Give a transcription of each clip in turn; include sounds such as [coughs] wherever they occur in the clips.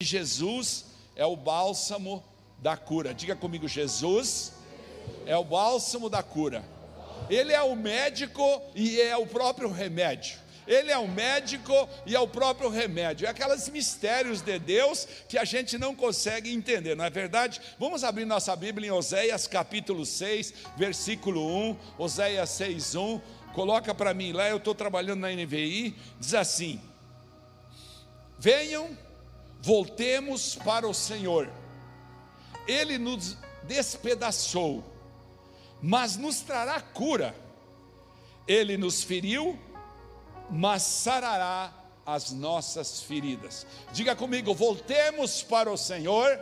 Jesus é o bálsamo da cura. Diga comigo, Jesus é o bálsamo da cura. Ele é o médico e é o próprio remédio. Ele é o médico e é o próprio remédio. É aqueles mistérios de Deus que a gente não consegue entender, não é verdade? Vamos abrir nossa Bíblia em Oséias capítulo 6, versículo 1. Oséias 6, 1. Coloca para mim lá, eu estou trabalhando na NVI. Diz assim: Venham, voltemos para o Senhor. Ele nos despedaçou, mas nos trará cura. Ele nos feriu, mas sarará as nossas feridas. Diga comigo, voltemos para o Senhor.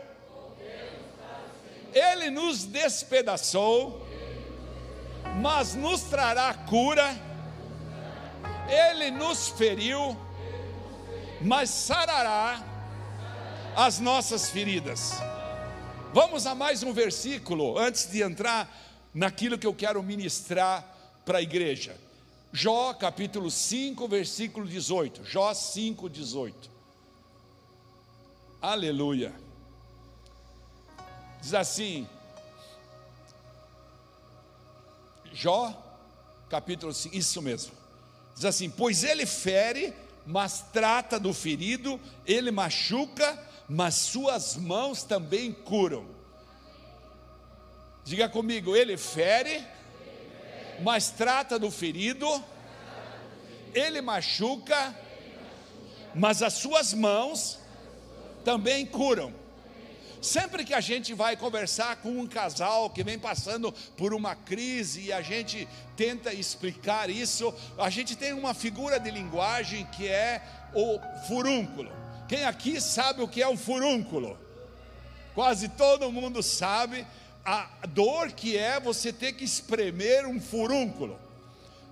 Ele nos despedaçou, mas nos trará cura. Ele nos feriu, mas sarará as nossas feridas. Vamos a mais um versículo antes de entrar naquilo que eu quero ministrar para a igreja. Jó capítulo 5, versículo 18. Jó 5, 18. Aleluia. Diz assim, Jó, capítulo 5, isso mesmo. Diz assim: Pois ele fere, mas trata do ferido, ele machuca, mas suas mãos também curam. Diga comigo, ele fere, mas trata do ferido, ele machuca, mas as suas mãos também curam. Sempre que a gente vai conversar com um casal que vem passando por uma crise e a gente tenta explicar isso, a gente tem uma figura de linguagem que é o furúnculo. Quem aqui sabe o que é um furúnculo? Quase todo mundo sabe a dor que é você ter que espremer um furúnculo.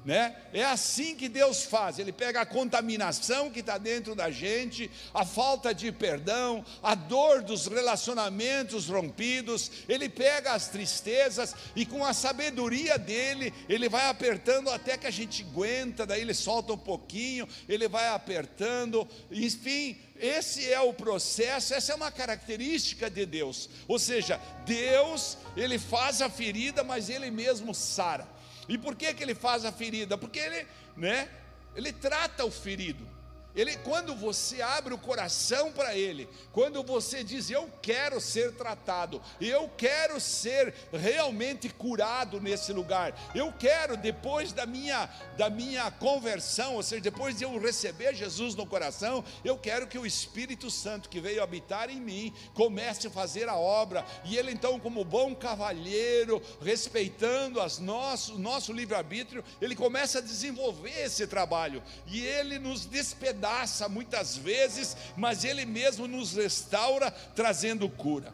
Né? É assim que Deus faz. Ele pega a contaminação que está dentro da gente, a falta de perdão, a dor dos relacionamentos rompidos. Ele pega as tristezas e com a sabedoria dele, ele vai apertando até que a gente aguenta. Daí ele solta um pouquinho, ele vai apertando. Enfim, esse é o processo, essa é uma característica de Deus. Ou seja, Deus, ele faz a ferida, mas ele mesmo sara. E por que, que ele faz a ferida? Porque ele, né, ele trata o ferido. Ele, quando você abre o coração para Ele, quando você diz, eu quero ser tratado, eu quero ser realmente curado nesse lugar, eu quero, depois da minha, da minha conversão, ou seja, depois de eu receber Jesus no coração, eu quero que o Espírito Santo que veio habitar em mim comece a fazer a obra, e Ele então, como bom cavalheiro, respeitando as nosso, nosso livre-arbítrio, Ele começa a desenvolver esse trabalho, e Ele nos despedaça despedaça muitas vezes, mas Ele mesmo nos restaura, trazendo cura.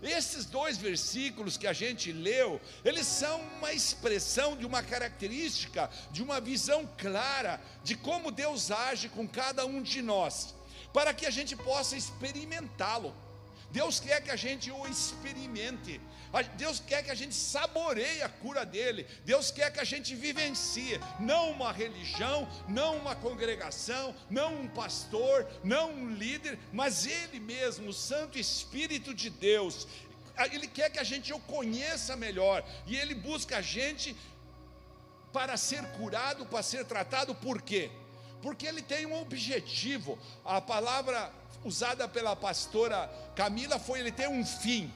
Esses dois versículos que a gente leu, eles são uma expressão de uma característica, de uma visão clara de como Deus age com cada um de nós, para que a gente possa experimentá-lo. Deus quer que a gente o experimente. Deus quer que a gente saboreie a cura dele. Deus quer que a gente vivencie, não uma religião, não uma congregação, não um pastor, não um líder, mas ele mesmo, o Santo Espírito de Deus. Ele quer que a gente o conheça melhor e ele busca a gente para ser curado, para ser tratado, por quê? Porque ele tem um objetivo. A palavra usada pela pastora Camila foi: ele tem um fim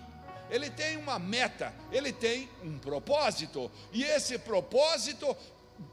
ele tem uma meta, ele tem um propósito, e esse propósito,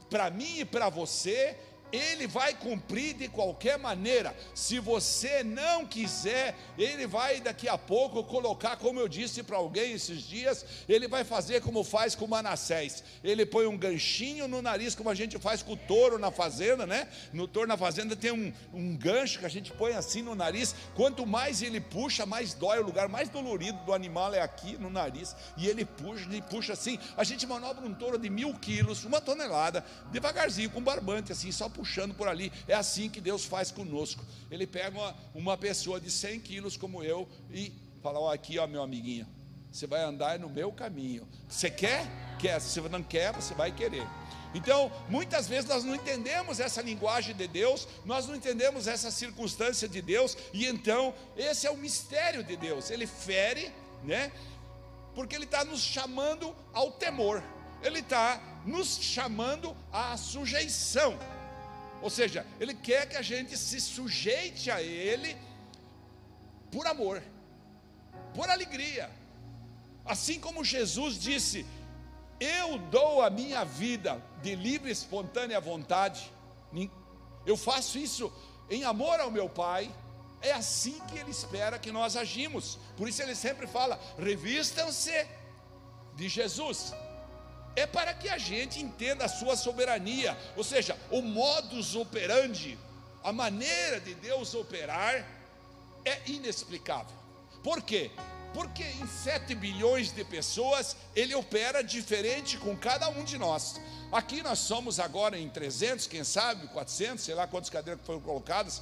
para mim e para você, ele vai cumprir de qualquer maneira. Se você não quiser, ele vai daqui a pouco colocar, como eu disse para alguém esses dias, ele vai fazer como faz com Manassés. Ele põe um ganchinho no nariz, como a gente faz com o touro na fazenda, né? No touro na fazenda tem um, um gancho que a gente põe assim no nariz. Quanto mais ele puxa, mais dói. O lugar mais dolorido do animal é aqui no nariz. E ele puxa, ele puxa assim. A gente manobra um touro de mil quilos, uma tonelada, devagarzinho, com barbante, assim, só puxando puxando por ali. É assim que Deus faz conosco. Ele pega uma, uma pessoa de 100 quilos como eu e fala: Ó, aqui, ó, meu amiguinho, você vai andar no meu caminho. Você quer? Quer. Se você não quer, você vai querer. Então, muitas vezes nós não entendemos essa linguagem de Deus, nós não entendemos essa circunstância de Deus, e então, esse é o mistério de Deus. Ele fere, né? Porque Ele está nos chamando ao temor, Ele está nos chamando à sujeição. Ou seja, Ele quer que a gente se sujeite a Ele por amor, por alegria. Assim como Jesus disse: Eu dou a minha vida de livre e espontânea vontade, eu faço isso em amor ao meu Pai. É assim que Ele espera que nós agimos. Por isso Ele sempre fala: revistam-se de Jesus é para que a gente entenda a sua soberania, ou seja, o modus operandi, a maneira de Deus operar é inexplicável. Por quê? Porque em 7 bilhões de pessoas ele opera diferente com cada um de nós. Aqui nós somos agora em 300, quem sabe, 400, sei lá quantas cadeiras foram colocadas,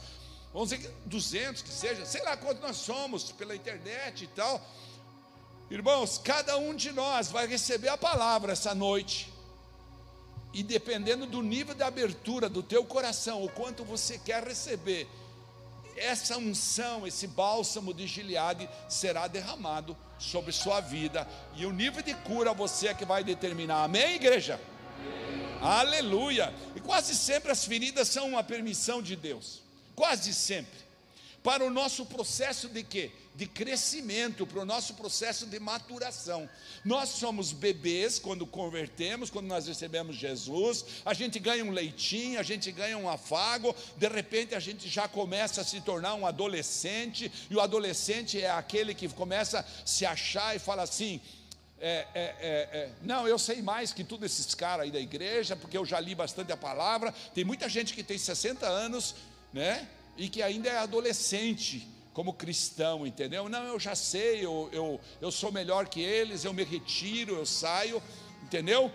vamos dizer 200 que seja, sei lá quantos nós somos pela internet e tal. Irmãos, cada um de nós vai receber a palavra essa noite. E dependendo do nível de abertura do teu coração, o quanto você quer receber, essa unção, esse bálsamo de Gileade será derramado sobre sua vida. E o nível de cura você é que vai determinar. Amém, igreja? Amém. Aleluia. E quase sempre as feridas são uma permissão de Deus. Quase sempre. Para o nosso processo de quê? De crescimento, para o nosso processo de maturação. Nós somos bebês quando convertemos, quando nós recebemos Jesus, a gente ganha um leitinho, a gente ganha um afago, de repente a gente já começa a se tornar um adolescente, e o adolescente é aquele que começa a se achar e fala assim: é, é, é, é, não, eu sei mais que todos esses caras aí da igreja, porque eu já li bastante a palavra. Tem muita gente que tem 60 anos, né? E que ainda é adolescente como cristão, entendeu? Não, eu já sei, eu, eu, eu sou melhor que eles, eu me retiro, eu saio, entendeu?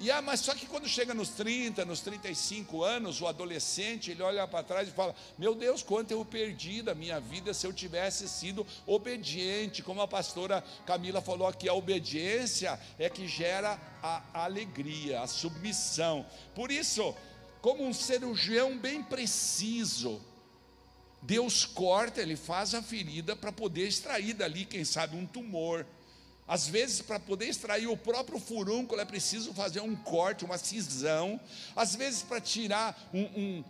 E ah, mas só que quando chega nos 30, nos 35 anos, o adolescente, ele olha para trás e fala: Meu Deus, quanto eu perdi da minha vida se eu tivesse sido obediente. Como a pastora Camila falou aqui, a obediência é que gera a alegria, a submissão. Por isso, como um cirurgião bem preciso, Deus corta, ele faz a ferida para poder extrair dali, quem sabe, um tumor. Às vezes, para poder extrair o próprio furúnculo, é preciso fazer um corte, uma cisão. Às vezes, para tirar um, um,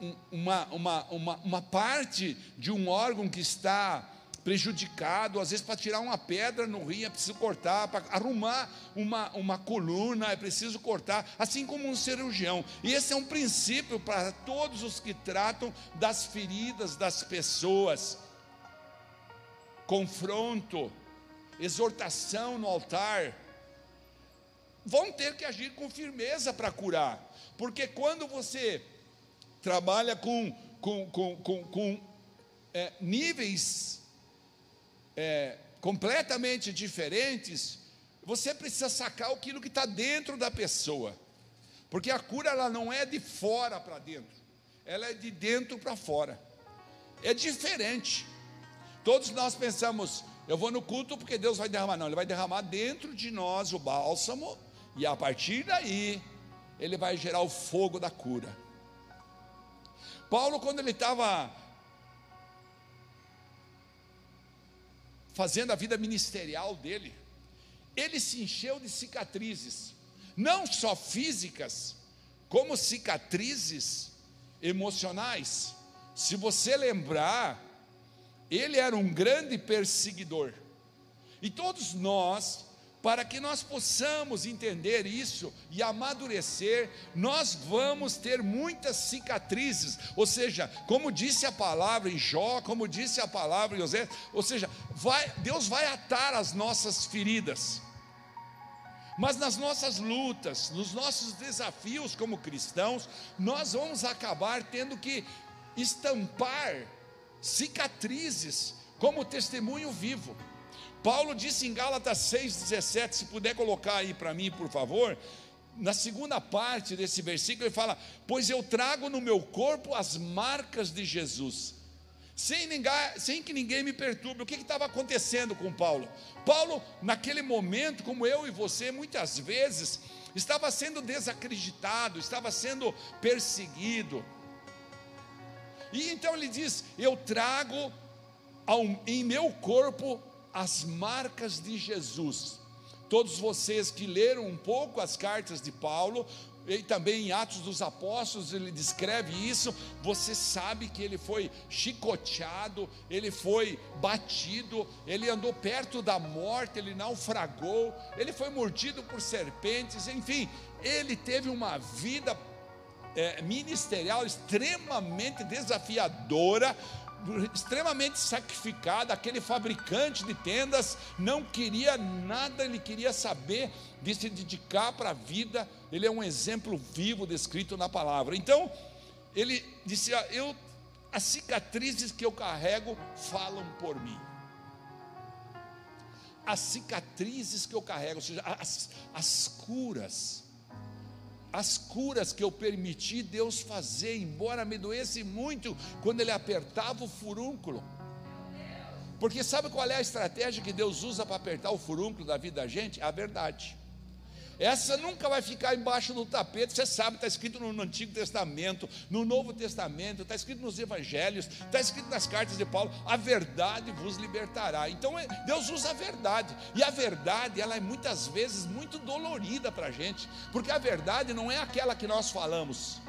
um, uma, uma, uma, uma parte de um órgão que está prejudicado, às vezes para tirar uma pedra no rim é preciso cortar, para arrumar uma, uma coluna é preciso cortar, assim como um cirurgião. E esse é um princípio para todos os que tratam das feridas das pessoas. Confronto, exortação no altar, vão ter que agir com firmeza para curar, porque quando você trabalha com, com, com, com, com é, níveis é, completamente diferentes, você precisa sacar aquilo que está dentro da pessoa, porque a cura ela não é de fora para dentro, ela é de dentro para fora, é diferente. Todos nós pensamos, eu vou no culto porque Deus vai derramar, não, Ele vai derramar dentro de nós o bálsamo, e a partir daí, Ele vai gerar o fogo da cura. Paulo, quando ele estava fazendo a vida ministerial dele, ele se encheu de cicatrizes, não só físicas, como cicatrizes emocionais. Se você lembrar, ele era um grande perseguidor. E todos nós para que nós possamos entender isso e amadurecer, nós vamos ter muitas cicatrizes, ou seja, como disse a palavra em Jó, como disse a palavra em José, ou seja, vai, Deus vai atar as nossas feridas, mas nas nossas lutas, nos nossos desafios como cristãos, nós vamos acabar tendo que estampar cicatrizes como testemunho vivo. Paulo disse em Gálatas 6,17, se puder colocar aí para mim, por favor, na segunda parte desse versículo, ele fala: Pois eu trago no meu corpo as marcas de Jesus, sem, ninguém, sem que ninguém me perturbe. O que estava acontecendo com Paulo? Paulo, naquele momento, como eu e você, muitas vezes, estava sendo desacreditado, estava sendo perseguido. E então ele diz: Eu trago ao, em meu corpo as marcas de Jesus. Todos vocês que leram um pouco as cartas de Paulo, e também em Atos dos Apóstolos ele descreve isso. Você sabe que ele foi chicoteado, ele foi batido, ele andou perto da morte, ele naufragou, ele foi mordido por serpentes, enfim, ele teve uma vida é, ministerial extremamente desafiadora, extremamente sacrificada. Aquele fabricante de tendas não queria nada, ele queria saber de se dedicar para a vida. Ele é um exemplo vivo descrito na palavra. Então, ele disse: ah, Eu, as cicatrizes que eu carrego falam por mim. As cicatrizes que eu carrego, ou seja, as, as curas as curas que eu permiti Deus fazer, embora me doesse muito quando Ele apertava o furúnculo. Porque sabe qual é a estratégia que Deus usa para apertar o furúnculo da vida da gente? A verdade. Essa nunca vai ficar embaixo do tapete, você sabe, está escrito no Antigo Testamento, no Novo Testamento, está escrito nos Evangelhos, está escrito nas cartas de Paulo: a verdade vos libertará. Então é, Deus usa a verdade, e a verdade, ela é muitas vezes muito dolorida para a gente, porque a verdade não é aquela que nós falamos,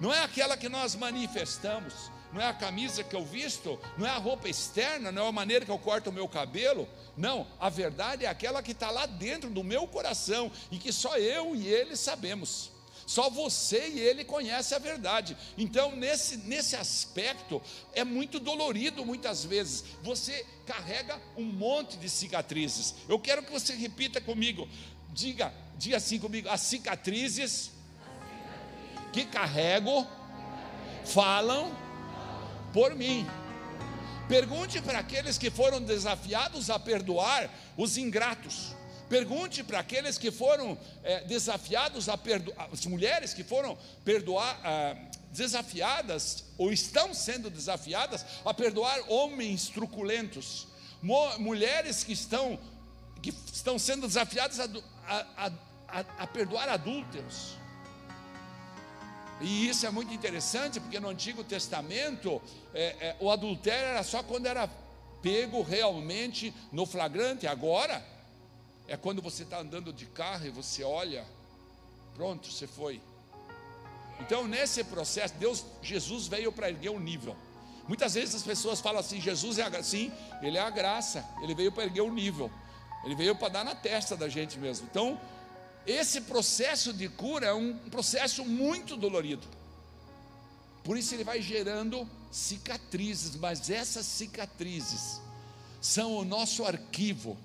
não é aquela que nós manifestamos, não é a camisa que eu visto, não é a roupa externa, não é a maneira que eu corto o meu cabelo. Não, a verdade é aquela que está lá dentro do meu coração e que só eu e ele sabemos. Só você e ele conhecem a verdade. Então, nesse, nesse aspecto, é muito dolorido muitas vezes. Você carrega um monte de cicatrizes. Eu quero que você repita comigo. Diga, diga assim comigo: as cicatrizes que carrego falam por mim. Pergunte para aqueles que foram desafiados a perdoar os ingratos. Pergunte para aqueles que foram é, desafiados a perdoar, as mulheres que foram perdoar, ah, desafiadas ou estão sendo desafiadas a perdoar homens truculentos, Mo, mulheres que estão, que estão sendo desafiadas a, a, a, a perdoar adúlteros. E isso é muito interessante, porque no Antigo Testamento é, é, o adultério era só quando era pego realmente no flagrante. Agora é quando você está andando de carro e você olha, pronto, você foi. Então, nesse processo, Deus, Jesus veio para erguer o nível. Muitas vezes as pessoas falam assim: Jesus é a. Sim, ele é a graça, ele veio para erguer o nível, ele veio para dar na testa da gente mesmo. Então, esse processo de cura é um processo muito dolorido. Por isso ele vai gerando cicatrizes, mas essas cicatrizes são o nosso arquivo,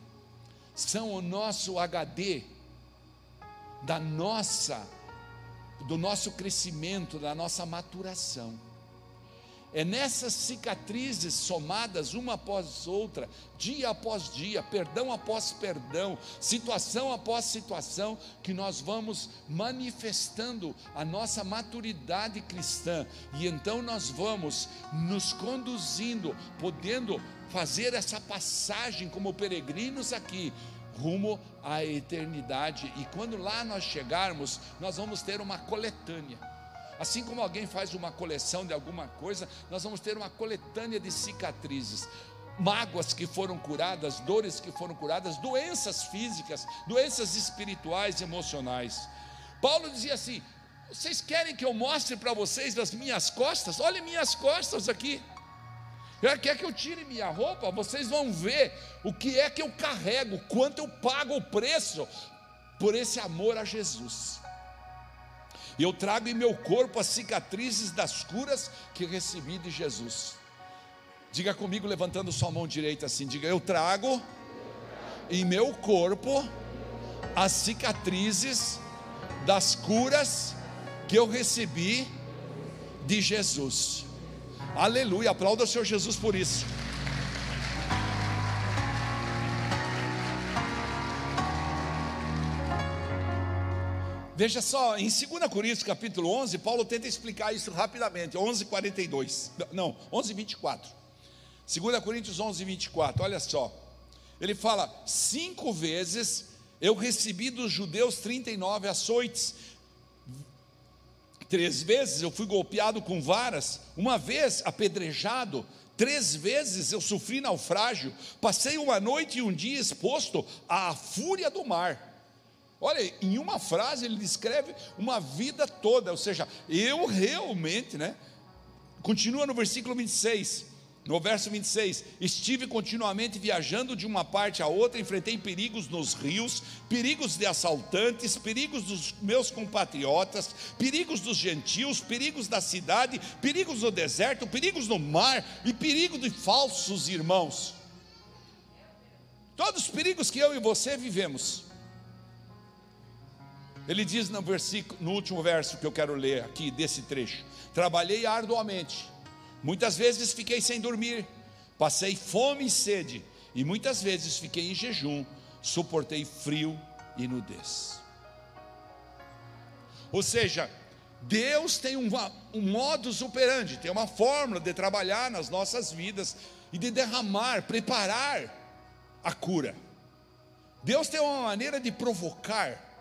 são o nosso HD da nossa do nosso crescimento, da nossa maturação. É nessas cicatrizes somadas uma após outra, dia após dia, perdão após perdão, situação após situação, que nós vamos manifestando a nossa maturidade cristã, e então nós vamos nos conduzindo, podendo fazer essa passagem como peregrinos aqui, rumo à eternidade, e quando lá nós chegarmos, nós vamos ter uma coletânea Assim como alguém faz uma coleção de alguma coisa, nós vamos ter uma coletânea de cicatrizes, mágoas que foram curadas, dores que foram curadas, doenças físicas, doenças espirituais emocionais. Paulo dizia assim: vocês querem que eu mostre para vocês das minhas costas? Olhem minhas costas aqui. Quer que eu tire minha roupa? Vocês vão ver o que é que eu carrego, quanto eu pago o preço por esse amor a Jesus. E eu trago em meu corpo as cicatrizes das curas que recebi de Jesus. Diga comigo, levantando sua mão direita assim: diga, eu trago em meu corpo as cicatrizes das curas que eu recebi de Jesus. Aleluia, aplauda o Senhor Jesus por isso. Veja só, em 2 Coríntios capítulo 11, Paulo tenta explicar isso rapidamente, 11:42. Não, 11:24. 2 Coríntios 11:24. Olha só. Ele fala: "Cinco vezes Eu recebi dos judeus 39 açoites. Três vezes eu fui golpeado com varas, uma vez apedrejado, três vezes eu sofri naufrágio, passei uma noite e um dia exposto à fúria do mar. Olha, em uma frase ele descreve uma vida toda, ou seja, eu realmente, né? Continua no versículo 26. No verso 26, estive continuamente viajando de uma parte a outra, enfrentei perigos nos rios, perigos de assaltantes, perigos dos meus compatriotas, perigos dos gentios, perigos da cidade, perigos no deserto, perigos no mar e perigo de falsos irmãos. Todos os perigos que eu e você vivemos. Ele diz no versículo, no último verso que eu quero ler aqui desse trecho: Trabalhei arduamente Muitas vezes fiquei sem dormir, passei fome e sede, e muitas vezes fiquei em jejum, suportei frio e nudez. Ou seja, Deus tem um, um modus operandi, tem uma fórmula de trabalhar nas nossas vidas e de derramar, preparar a cura. Deus tem uma maneira de provocar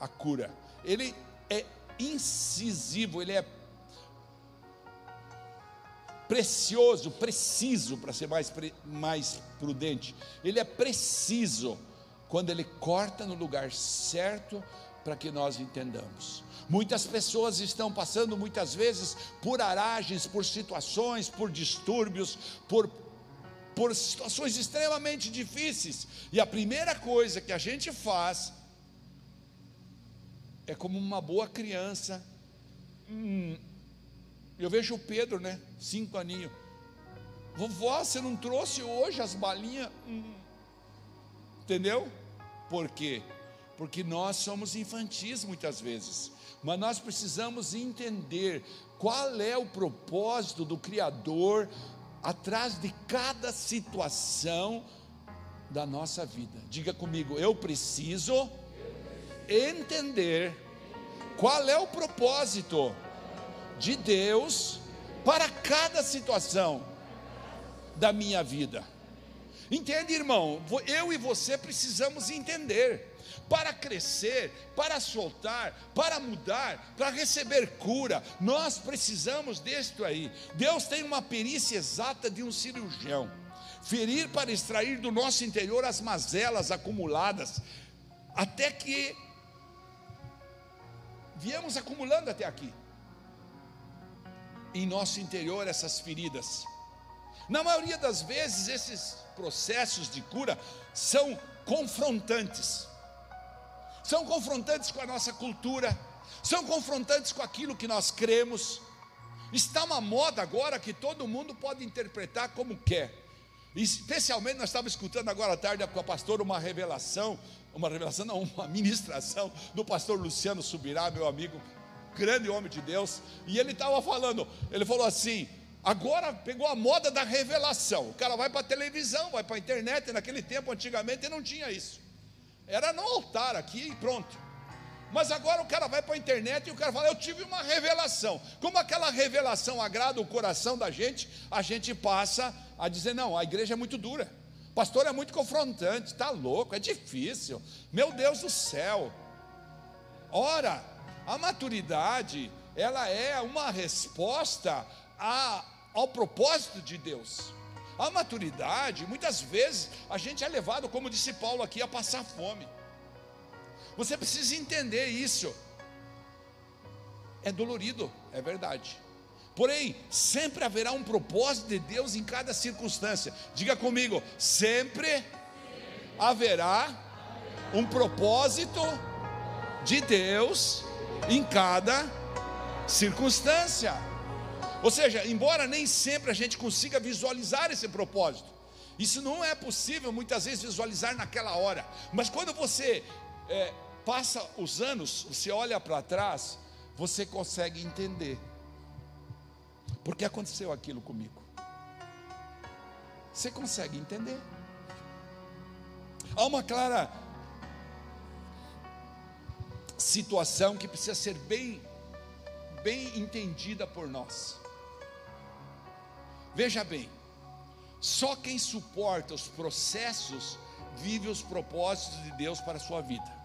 a cura. Ele é incisivo, ele é precioso, preciso, para ser mais, mais prudente, ele é preciso quando ele corta no lugar certo para que nós entendamos. Muitas pessoas estão passando muitas vezes por aragens, por situações, por distúrbios, por, por situações extremamente difíceis, e a primeira coisa que a gente faz é como uma boa criança, hum, eu vejo o Pedro, né? Cinco aninhos. Vovó, você não trouxe hoje as balinhas? Hum. Entendeu? Por quê? Porque nós somos infantis muitas vezes. Mas nós precisamos entender qual é o propósito do Criador atrás de cada situação da nossa vida. Diga comigo, eu preciso entender qual é o propósito de Deus para cada situação da minha vida. Entende, irmão? Eu e você precisamos entender. Para crescer, para soltar, para mudar, para receber cura, nós precisamos disto aí. Deus tem uma perícia exata de um cirurgião. Ferir para extrair do nosso interior as mazelas acumuladas, até que viemos acumulando até aqui em nosso interior essas feridas. Na maioria das vezes, esses processos de cura são confrontantes. São confrontantes com a nossa cultura, são confrontantes com aquilo que nós cremos. Está uma moda agora que todo mundo pode interpretar como quer. Especialmente nós estávamos escutando agora à tarde com a pastora uma revelação, uma revelação, não, uma ministração do pastor Luciano Subirá, meu amigo, grande homem de Deus, e ele estava falando, ele falou assim: agora pegou a moda da revelação. O cara vai para a televisão, vai para a internet, naquele tempo, antigamente, não tinha isso. Era no altar aqui e pronto. Mas agora o cara vai para a internet e o cara fala: Eu tive uma revelação. Como aquela revelação agrada o coração da gente, a gente passa a dizer: Não, a igreja é muito dura. Pastor é muito confrontante, está louco, é difícil. Meu Deus do céu. Ora, a maturidade, ela é uma resposta a, ao propósito de Deus. A maturidade, muitas vezes, a gente é levado, como disse Paulo aqui, a passar fome. Você precisa entender isso. É dolorido, é verdade. Porém, sempre haverá um propósito de Deus em cada circunstância. Diga comigo, sempre haverá um propósito de Deus em cada circunstância. Ou seja, embora nem sempre a gente consiga visualizar esse propósito, isso não é possível muitas vezes visualizar naquela hora, mas quando você é, passa os anos, você olha para trás, você consegue entender. Por que aconteceu aquilo comigo? Você consegue entender. Há uma clara situação que precisa ser bem, bem entendida por nós. Veja bem, só quem suporta os processos vive os propósitos de Deus para a sua vida.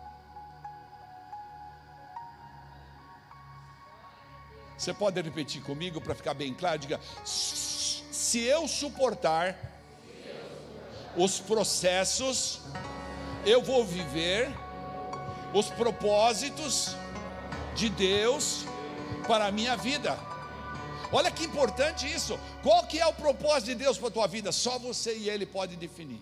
Você pode repetir comigo para ficar bem claro? Diga: se eu suportar os processos, eu vou viver os propósitos de Deus para a minha vida. Olha que importante isso. Qual que é o propósito de Deus para a tua vida? Só você e Ele pode definir.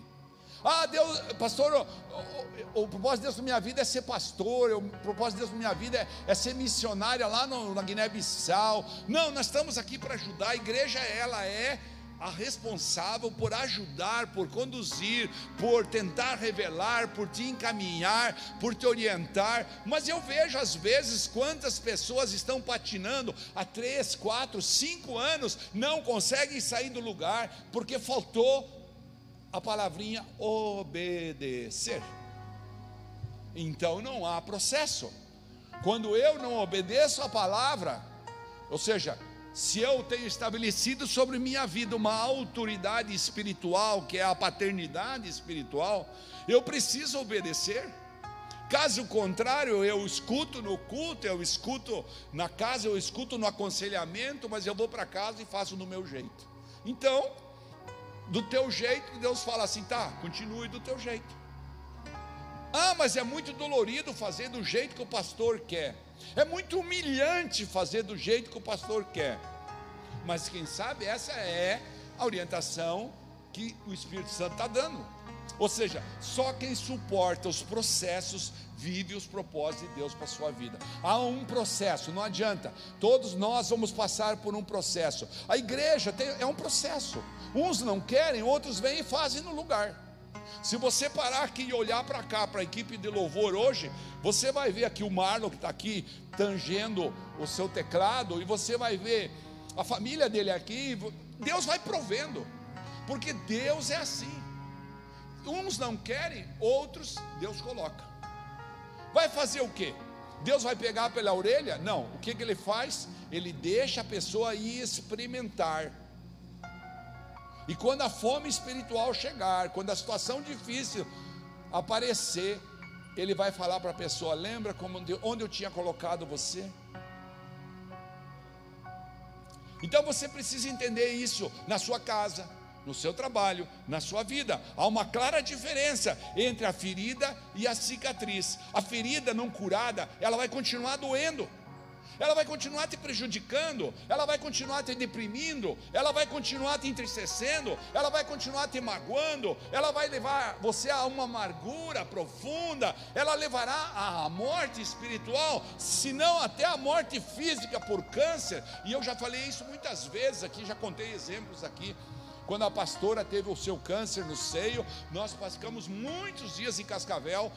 Ah, Deus, pastor, o, o, o, propósito de Deus na minha vida é ser pastor, o propósito de Deus na minha vida é, é ser missionária lá no, na Guiné-Bissau. Não, nós estamos aqui para ajudar. A igreja, ela é a responsável por ajudar, por conduzir, por tentar revelar, por te encaminhar, por te orientar. Mas eu vejo às vezes quantas pessoas estão patinando há três, quatro, cinco anos, não conseguem sair do lugar porque faltou a palavrinha obedecer. Então não há processo. Quando eu não obedeço a palavra, ou seja, se eu tenho estabelecido sobre minha vida uma autoridade espiritual, que é a paternidade espiritual, eu preciso obedecer. Caso contrário, eu escuto no culto, eu escuto na casa, eu escuto no aconselhamento, mas eu vou para casa e faço do meu jeito. Então, do teu jeito, Deus fala assim: tá, continue do teu jeito. Ah, mas é muito dolorido fazer do jeito que o pastor quer. É muito humilhante fazer do jeito que o pastor quer. Mas quem sabe essa é a orientação que o Espírito Santo está dando. Ou seja, só quem suporta os processos vive os propósitos de Deus para a sua vida. Há um processo, não adianta. Todos nós vamos passar por um processo. A igreja tem, é um processo. Uns não querem, outros vêm e fazem no lugar. Se você parar aqui e olhar para cá, para a equipe de louvor hoje, você vai ver aqui o Marlon que está aqui tangendo o seu teclado, e você vai ver a família dele aqui. Deus vai provendo, porque Deus é assim. Uns não querem, outros Deus coloca. Vai fazer o quê? Deus vai pegar pela orelha? Não. O que, que ele faz? Ele deixa a pessoa ir experimentar e quando a fome espiritual chegar, quando a situação difícil aparecer, ele vai falar para a pessoa: lembra como, onde eu tinha colocado você? Então você precisa entender isso na sua casa, no seu trabalho, na sua vida. Há uma clara diferença entre a ferida e a cicatriz. A ferida não curada, ela vai continuar doendo ela vai continuar te prejudicando, ela vai continuar te deprimindo, ela vai continuar te entristecendo, ela vai continuar te magoando, ela vai levar você a uma amargura profunda, ela levará à morte espiritual, se não até a morte física por câncer. E eu já falei isso muitas vezes aqui, já contei exemplos aqui. Quando a pastora teve o seu câncer no seio, nós passamos muitos dias em Cascavel,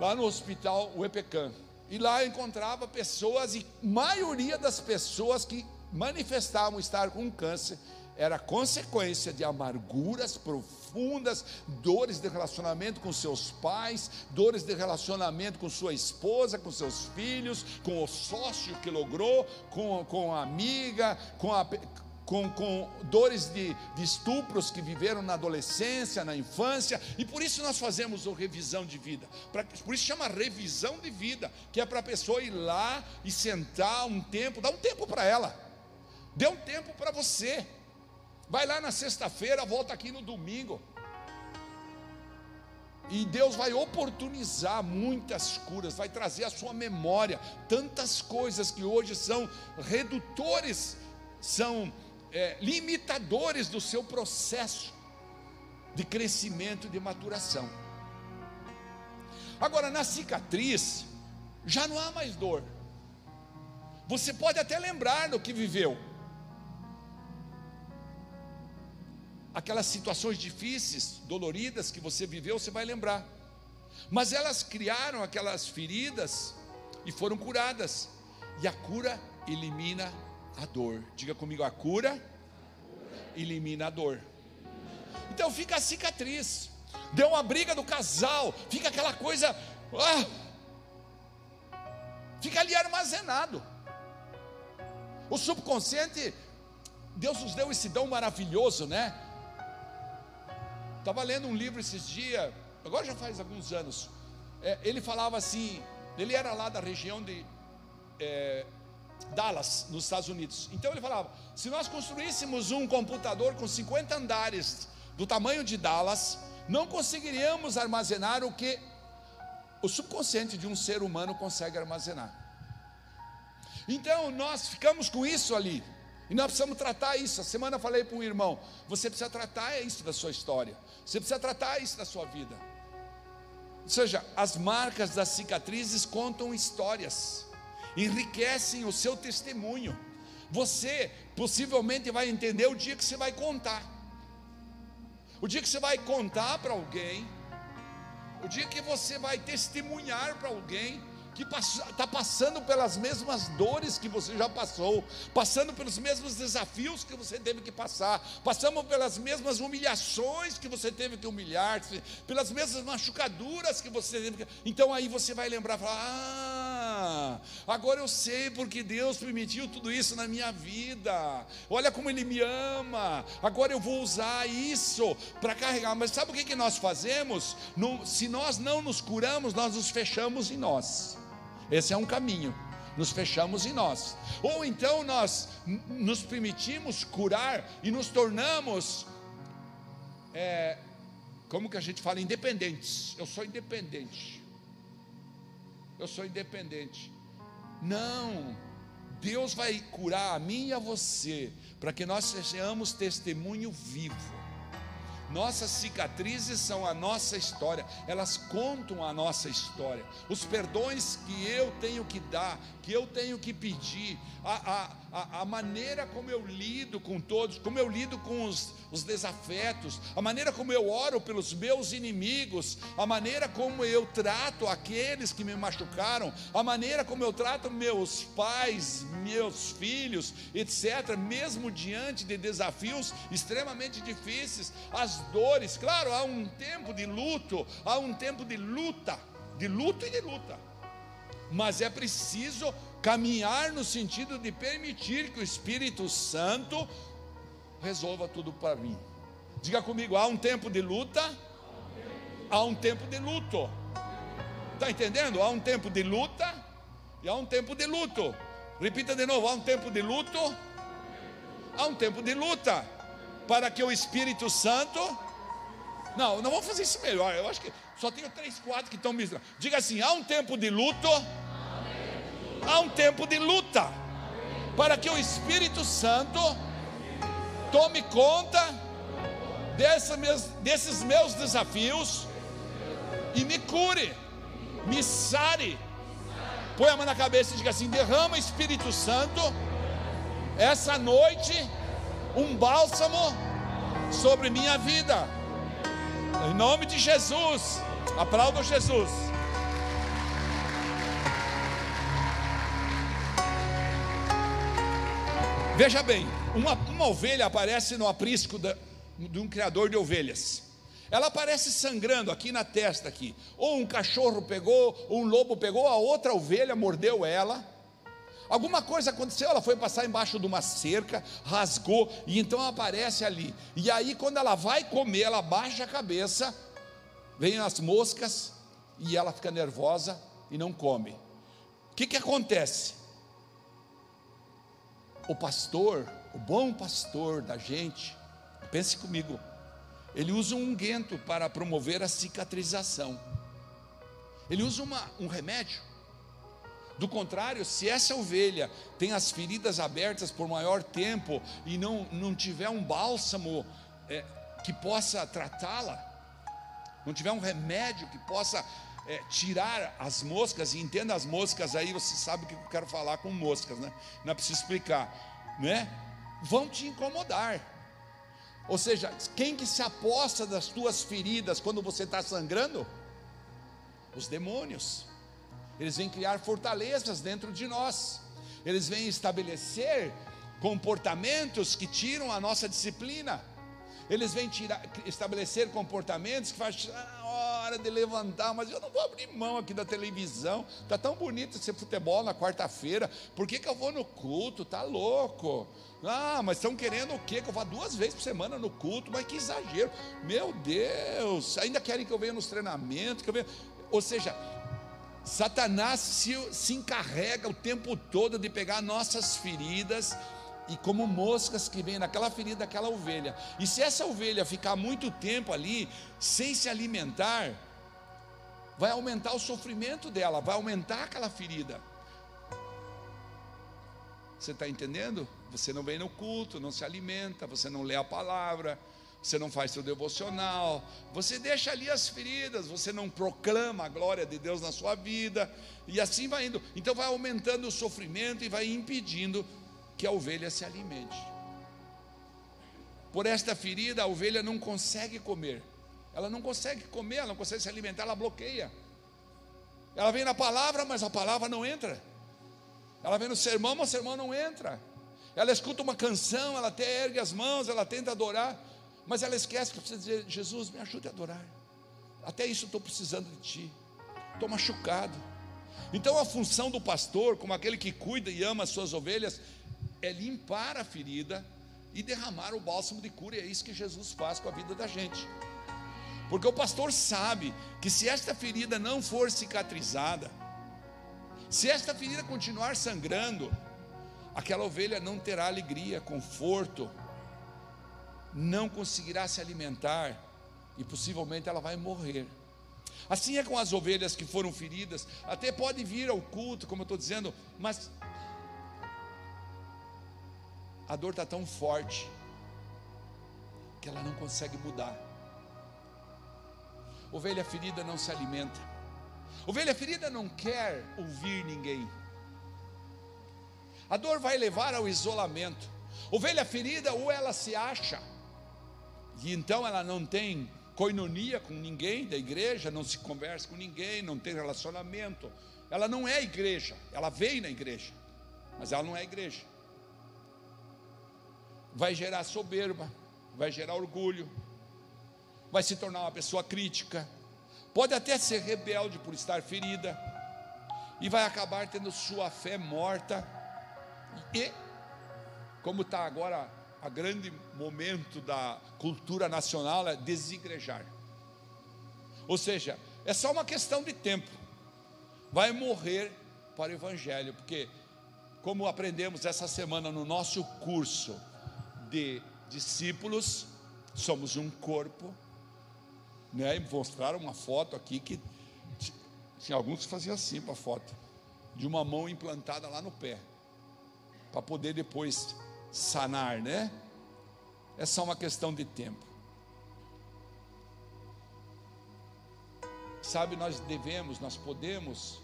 lá no hospital Uepecã. E lá encontrava pessoas, e maioria das pessoas que manifestavam estar com câncer era consequência de amarguras profundas, dores de relacionamento com seus pais, dores de relacionamento com sua esposa, com seus filhos, com o sócio que logrou, com, com a amiga, com a, com, com dores de, de, estupros que viveram na adolescência, na infância, e por isso nós fazemos o revisão de vida. Pra, por isso chama revisão de vida, que é para a pessoa ir lá e sentar um tempo, dá um tempo para ela, dê um tempo para você. Vai lá na sexta-feira, volta aqui no domingo. E Deus vai oportunizar muitas curas, vai trazer à sua memória tantas coisas que hoje são redutores, são é, limitadores do seu processo de crescimento e de maturação. Agora, na cicatriz, já não há mais dor. Você pode até lembrar do que viveu. Aquelas situações difíceis, doloridas que você viveu, você vai lembrar. Mas elas criaram aquelas feridas e foram curadas. E a cura elimina a dor. Diga comigo, a cura elimina a dor. Então fica a cicatriz. Deu uma briga do casal, fica aquela coisa, ah, fica ali armazenado. O subconsciente, Deus nos deu esse dom maravilhoso, né? Estava lendo um livro esses dias, agora já faz alguns anos. É, ele falava assim, ele era lá da região de é, Dallas, nos Estados Unidos. Então ele falava: se nós construíssemos um computador com 50 andares do tamanho de Dallas, não conseguiríamos armazenar o que o subconsciente de um ser humano consegue armazenar. Então nós ficamos com isso ali. E nós precisamos tratar isso. A semana eu falei para um irmão: você precisa tratar isso da sua história. Você precisa tratar isso da sua vida. Ou seja, as marcas das cicatrizes contam histórias, enriquecem o seu testemunho. Você possivelmente vai entender o dia que você vai contar. O dia que você vai contar para alguém, o dia que você vai testemunhar para alguém que está passando pelas mesmas dores que você já passou, passando pelos mesmos desafios que você teve que passar, passando pelas mesmas humilhações que você teve que humilhar-se, pelas mesmas machucaduras que você teve que. Então aí você vai lembrar, falar: Ah, agora eu sei porque Deus permitiu tudo isso na minha vida. Olha como Ele me ama. Agora eu vou usar isso para carregar. Mas sabe o que, que nós fazemos? No, se nós não nos curamos, nós nos fechamos em nós. Esse é um caminho. Nos fechamos em nós. Ou então nós nos permitimos curar e nos tornamos, é, como que a gente fala, independentes. Eu sou independente. Eu sou independente. Não. Deus vai curar a mim e a você, para que nós sejamos testemunho vivo nossas cicatrizes são a nossa história, elas contam a nossa história. Os perdões que eu tenho que dar, que eu tenho que pedir, a, a, a maneira como eu lido com todos, como eu lido com os, os desafetos, a maneira como eu oro pelos meus inimigos, a maneira como eu trato aqueles que me machucaram, a maneira como eu trato meus pais, meus filhos, etc., mesmo diante de desafios extremamente difíceis, as dores. Claro, há um tempo de luto, há um tempo de luta, de luto e de luta. Mas é preciso caminhar no sentido de permitir que o Espírito Santo resolva tudo para mim. Diga comigo, há um tempo de luta, há um tempo de luto. Está entendendo? Há um tempo de luta e há um tempo de luto. Repita de novo: há um tempo de luto, há um tempo de luta para que o Espírito Santo. Não, não vamos fazer isso melhor. Eu acho que só tenho três, quatro que estão me. Diga assim: há um tempo de luto, há um tempo de luta, para que o Espírito Santo tome conta desses meus, desses meus desafios e me cure, me sare. Põe a mão na cabeça e diga assim: derrama Espírito Santo essa noite um bálsamo sobre minha vida. Em nome de Jesus. Aplauda Jesus. Veja bem, uma, uma ovelha aparece no aprisco da, de um criador de ovelhas. Ela aparece sangrando aqui na testa aqui. Ou um cachorro pegou, ou um lobo pegou, a outra ovelha mordeu ela. Alguma coisa aconteceu, ela foi passar embaixo de uma cerca, rasgou, e então aparece ali. E aí, quando ela vai comer, ela baixa a cabeça, vem as moscas, e ela fica nervosa e não come. O que, que acontece? O pastor, o bom pastor da gente, pense comigo, ele usa um unguento para promover a cicatrização. Ele usa uma, um remédio do contrário, se essa ovelha tem as feridas abertas por maior tempo e não, não tiver um bálsamo é, que possa tratá-la, não tiver um remédio que possa é, tirar as moscas, e entenda as moscas aí, você sabe o que eu quero falar com moscas, né? Não é preciso explicar, né? Vão te incomodar. Ou seja, quem que se aposta das tuas feridas quando você está sangrando? Os demônios eles vêm criar fortalezas dentro de nós, eles vêm estabelecer comportamentos que tiram a nossa disciplina, eles vêm tirar, estabelecer comportamentos que fazem, ah, hora de levantar, mas eu não vou abrir mão aqui da televisão. Tá tão bonito esse futebol na quarta-feira. Por que, que eu vou no culto? Tá louco? Ah, mas estão querendo o quê? Que eu vá duas vezes por semana no culto, mas que exagero. Meu Deus, ainda querem que eu venha nos treinamentos, que eu venha. Ou seja, Satanás se, se encarrega o tempo todo de pegar nossas feridas e como moscas que vêm naquela ferida daquela ovelha. E se essa ovelha ficar muito tempo ali sem se alimentar, vai aumentar o sofrimento dela, vai aumentar aquela ferida. Você está entendendo? Você não vem no culto, não se alimenta, você não lê a palavra, você não faz seu devocional, você deixa ali as feridas, você não proclama a glória de Deus na sua vida, e assim vai indo. Então vai aumentando o sofrimento e vai impedindo que a ovelha se alimente. Por esta ferida, a ovelha não consegue comer. Ela não consegue comer, ela não consegue se alimentar, ela bloqueia. Ela vem na palavra, mas a palavra não entra. Ela vem no sermão, mas o sermão não entra. Ela escuta uma canção, ela até ergue as mãos, ela tenta adorar, mas ela esquece que precisa dizer: Jesus, me ajude a adorar. Até isso estou precisando de Ti. Estou machucado. Então a função do pastor, como aquele que cuida e ama as suas ovelhas, é limpar a ferida e derramar o bálsamo de cura, e é isso que Jesus faz com a vida da gente. Porque o pastor sabe que se esta ferida não for cicatrizada, se esta ferida continuar sangrando, aquela ovelha não terá alegria, conforto, não conseguirá se alimentar e possivelmente ela vai morrer. Assim é com as ovelhas que foram feridas, até pode vir ao culto, como eu estou dizendo, mas a dor está tão forte que ela não consegue mudar. Ovelha ferida não se alimenta. Ovelha ferida não quer ouvir ninguém. A dor vai levar ao isolamento. Ovelha ferida, ou ela se acha, e então ela não tem coinonia com ninguém da igreja, não se conversa com ninguém, não tem relacionamento. Ela não é igreja, ela veio na igreja, mas ela não é igreja vai gerar soberba, vai gerar orgulho, vai se tornar uma pessoa crítica, pode até ser rebelde por estar ferida, e vai acabar tendo sua fé morta, e, como está agora a grande momento da cultura nacional, é desigrejar. Ou seja, é só uma questão de tempo, vai morrer para o Evangelho, porque, como aprendemos essa semana no nosso curso, de discípulos, somos um corpo, né? E mostraram uma foto aqui que tinha alguns que faziam assim para a foto, de uma mão implantada lá no pé, para poder depois sanar, né? É só uma questão de tempo. Sabe, nós devemos, nós podemos,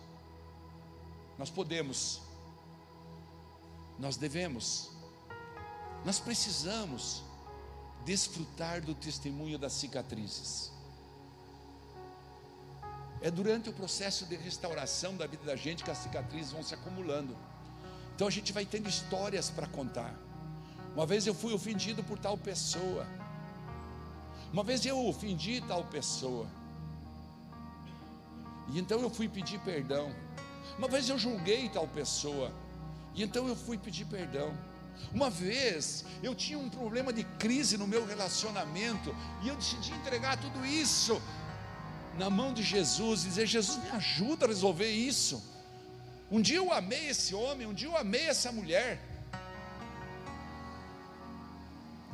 nós podemos, nós devemos nós precisamos desfrutar do testemunho das cicatrizes. É durante o processo de restauração da vida da gente que as cicatrizes vão se acumulando. Então a gente vai tendo histórias para contar. Uma vez eu fui ofendido por tal pessoa. Uma vez eu ofendi tal pessoa. E então eu fui pedir perdão. Uma vez eu julguei tal pessoa. E então eu fui pedir perdão. Uma vez eu tinha um problema de crise no meu relacionamento e eu decidi entregar tudo isso na mão de Jesus e dizer: Jesus, me ajuda a resolver isso. Um dia eu amei esse homem, um dia eu amei essa mulher.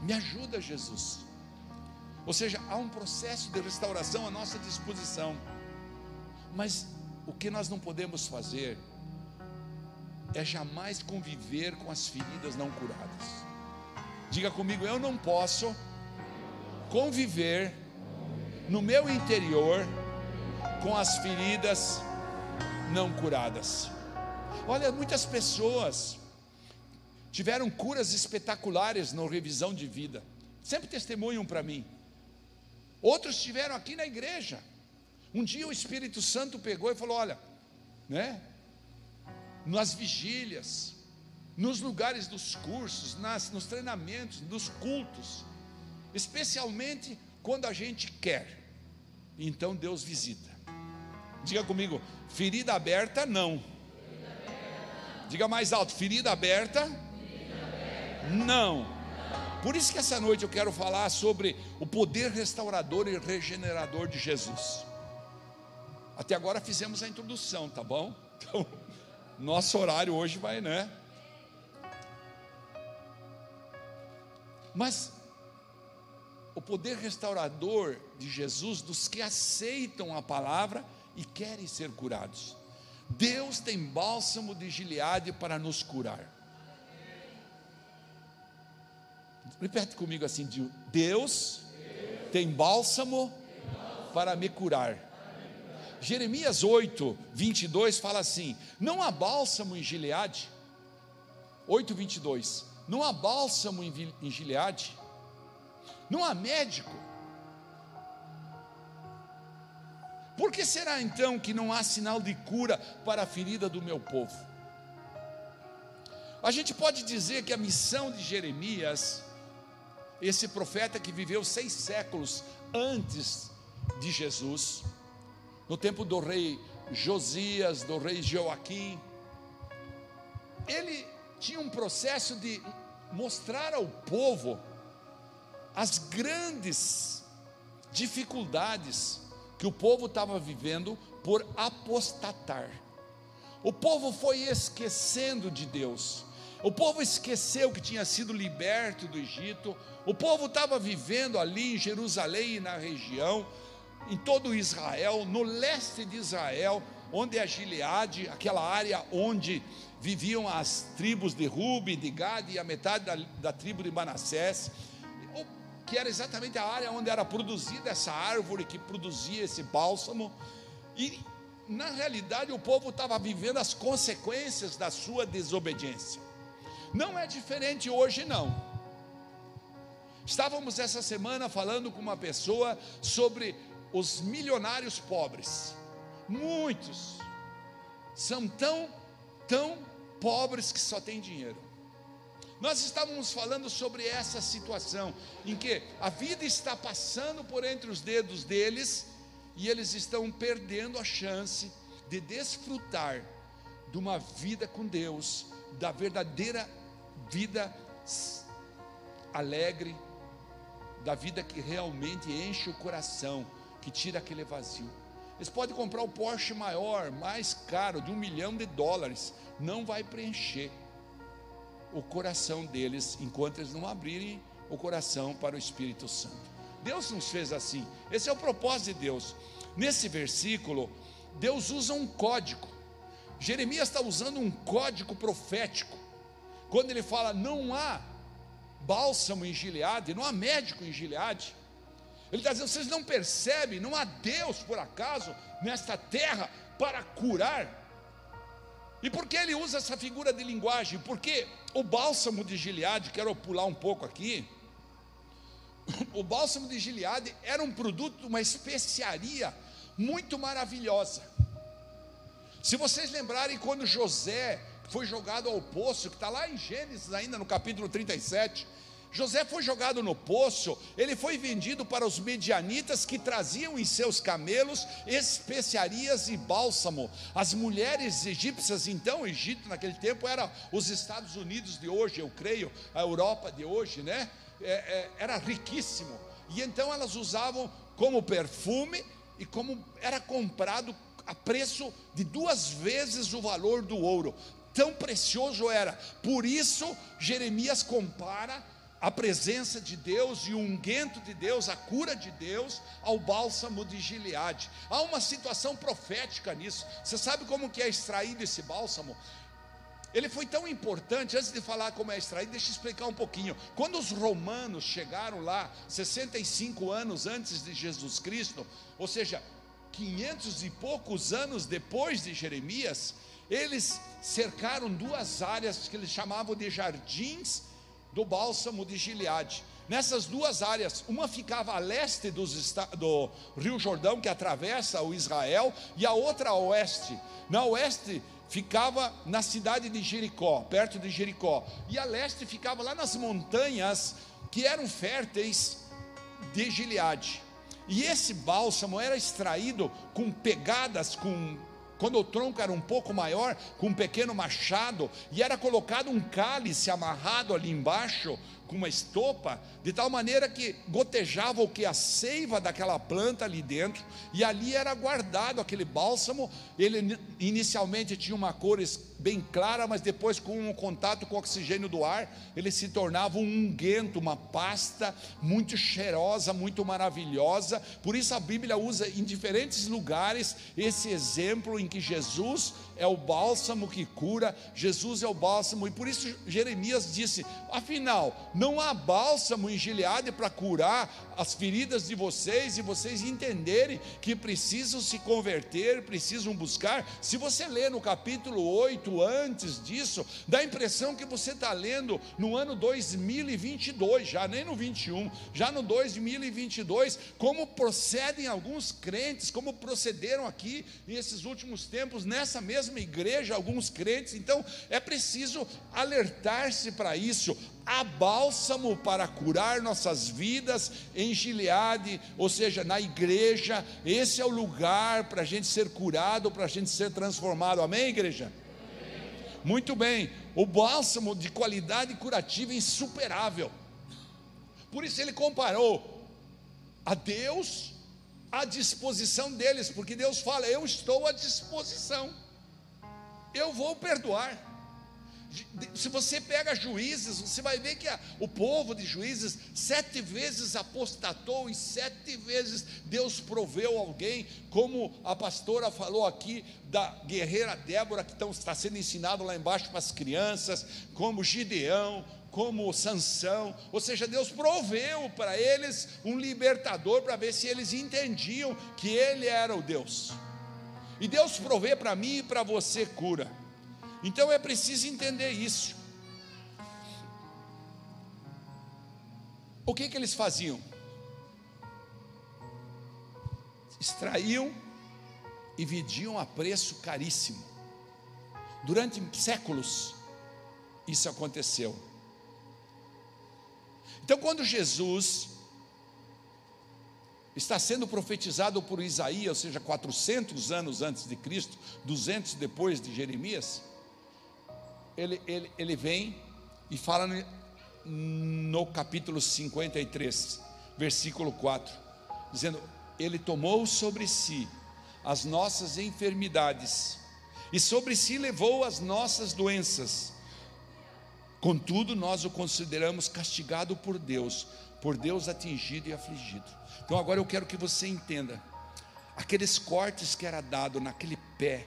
Me ajuda, Jesus. Ou seja, há um processo de restauração à nossa disposição. Mas o que nós não podemos fazer é jamais conviver com as feridas não curadas. Diga comigo, eu não posso conviver no meu interior com as feridas não curadas. Olha, muitas pessoas tiveram curas espetaculares na revisão de vida, sempre testemunham para mim. Outros tiveram aqui na igreja. Um dia o Espírito Santo pegou e falou: Olha, né? nas vigílias, nos lugares dos cursos, nas, nos treinamentos, nos cultos, especialmente quando a gente quer. então Deus visita. Diga comigo, ferida aberta não. Diga mais alto, ferida aberta, não. Por isso que essa noite eu quero falar sobre o poder restaurador e regenerador de Jesus. Até agora fizemos a introdução, tá bom? Então, [laughs] nosso horário hoje vai, né? Mas o poder restaurador de Jesus dos que aceitam a palavra e querem ser curados. Deus tem bálsamo de Gileade para nos curar. Repete comigo assim: Deus tem bálsamo para me curar. Jeremias 8, 22 fala assim: Não há bálsamo em Gileade. 8, 22. Não há bálsamo em Gileade não há médico. Por que será então que não há sinal de cura para a ferida do meu povo? A gente pode dizer que a missão de Jeremias, esse profeta que viveu seis séculos antes de Jesus, no tempo do rei Josias, do rei Joaquim, ele tinha um processo de mostrar ao povo as grandes dificuldades que o povo estava vivendo por apostatar. O povo foi esquecendo de Deus. O povo esqueceu que tinha sido liberto do Egito. O povo estava vivendo ali em Jerusalém e na região, em todo Israel, no leste de Israel, onde é Gileade, aquela área onde viviam as tribos de Rubi, de Gad e a metade da, da tribo de Manassés que era exatamente a área onde era produzida essa árvore que produzia esse bálsamo, e na realidade o povo estava vivendo as consequências da sua desobediência. Não é diferente hoje, não. Estávamos essa semana falando com uma pessoa sobre os milionários pobres. Muitos são tão, tão pobres que só têm dinheiro. Nós estávamos falando sobre essa situação em que a vida está passando por entre os dedos deles e eles estão perdendo a chance de desfrutar de uma vida com Deus, da verdadeira vida alegre, da vida que realmente enche o coração, que tira aquele vazio. Eles podem comprar o Porsche maior, mais caro, de um milhão de dólares, não vai preencher o coração deles enquanto eles não abrirem o coração para o Espírito Santo. Deus nos fez assim. Esse é o propósito de Deus. Nesse versículo, Deus usa um código. Jeremias está usando um código profético. Quando ele fala, não há bálsamo em Gileade, não há médico em Gileade. Ele está dizendo, vocês não percebem, não há Deus por acaso nesta terra para curar e por que ele usa essa figura de linguagem? Porque o bálsamo de Gileade, quero pular um pouco aqui. O bálsamo de Gileade era um produto, uma especiaria muito maravilhosa. Se vocês lembrarem quando José foi jogado ao poço, que está lá em Gênesis ainda no capítulo 37, José foi jogado no poço, ele foi vendido para os medianitas que traziam em seus camelos especiarias e bálsamo. As mulheres egípcias, então, o Egito naquele tempo era os Estados Unidos de hoje, eu creio, a Europa de hoje, né? É, é, era riquíssimo. E então elas usavam como perfume e como era comprado a preço de duas vezes o valor do ouro. Tão precioso era. Por isso, Jeremias compara a presença de Deus e o unguento de Deus, a cura de Deus, ao bálsamo de Gileade. Há uma situação profética nisso. Você sabe como que é extraído esse bálsamo? Ele foi tão importante, antes de falar como é extraído, deixa eu explicar um pouquinho. Quando os romanos chegaram lá, 65 anos antes de Jesus Cristo, ou seja, 500 e poucos anos depois de Jeremias, eles cercaram duas áreas que eles chamavam de jardins do bálsamo de Gileade. Nessas duas áreas, uma ficava a leste dos, do Rio Jordão, que atravessa o Israel, e a outra a oeste. Na oeste ficava na cidade de Jericó, perto de Jericó, e a leste ficava lá nas montanhas que eram férteis de Gileade. E esse bálsamo era extraído com pegadas, com quando o tronco era um pouco maior, com um pequeno machado, e era colocado um cálice amarrado ali embaixo, com uma estopa, de tal maneira que gotejava o que a seiva daquela planta ali dentro, e ali era guardado aquele bálsamo. Ele inicialmente tinha uma cor bem clara, mas depois, com o contato com o oxigênio do ar, ele se tornava um unguento, uma pasta muito cheirosa, muito maravilhosa. Por isso a Bíblia usa em diferentes lugares esse exemplo em que Jesus é o bálsamo que cura, Jesus é o bálsamo, e por isso Jeremias disse: afinal, não há bálsamo em Gileade para curar as feridas de vocês e vocês entenderem que precisam se converter, precisam buscar. Se você lê no capítulo 8, antes disso, dá a impressão que você está lendo no ano 2022, já nem no 21, já no 2022, como procedem alguns crentes, como procederam aqui nesses últimos tempos, nessa mesma igreja, alguns crentes. Então é preciso alertar-se para isso há bálsamo para curar nossas vidas em Gileade, ou seja, na igreja, esse é o lugar para a gente ser curado, para a gente ser transformado, amém, igreja? Amém. Muito bem, o bálsamo de qualidade curativa é insuperável, por isso ele comparou a Deus à disposição deles, porque Deus fala: Eu estou à disposição, eu vou perdoar. Se você pega juízes, você vai ver que a, o povo de juízes sete vezes apostatou e sete vezes Deus proveu alguém, como a pastora falou aqui da guerreira Débora, que estão, está sendo ensinado lá embaixo para as crianças, como Gideão, como Sansão, ou seja, Deus proveu para eles um libertador para ver se eles entendiam que Ele era o Deus. E Deus provê para mim e para você cura. Então é preciso entender isso. O que, que eles faziam? Extraíam e vendiam a preço caríssimo. Durante séculos, isso aconteceu. Então, quando Jesus está sendo profetizado por Isaías, ou seja, 400 anos antes de Cristo, 200 depois de Jeremias, ele, ele, ele vem e fala no, capítulo 53, versículo 4, dizendo: Ele tomou sobre si as nossas enfermidades e sobre si levou as nossas doenças. Contudo, nós o consideramos castigado por Deus, por Deus atingido e afligido. Então agora eu quero que você entenda: aqueles cortes que era dado naquele pé,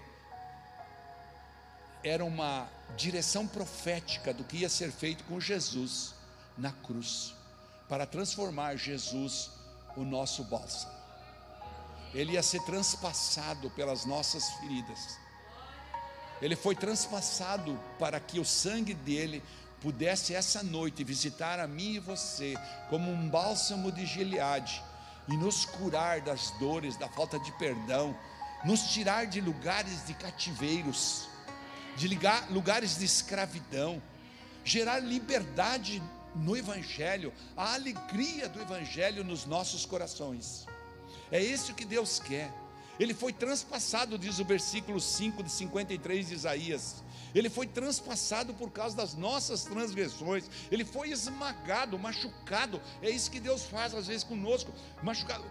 era uma direção profética do que ia ser feito com Jesus na cruz, para transformar Jesus o nosso bálsamo. Ele ia ser transpassado pelas nossas feridas. Ele foi transpassado para que o sangue dele pudesse essa noite visitar a mim e você como um bálsamo de Gileade e nos curar das dores, da falta de perdão, nos tirar de lugares de cativeiros de ligar lugares de escravidão, gerar liberdade no Evangelho, a alegria do Evangelho nos nossos corações. É isso que Deus quer. Ele foi transpassado, diz o versículo 5 de 53 de Isaías. Ele foi transpassado por causa das nossas transgressões. Ele foi esmagado, machucado. É isso que Deus faz às vezes conosco, machucado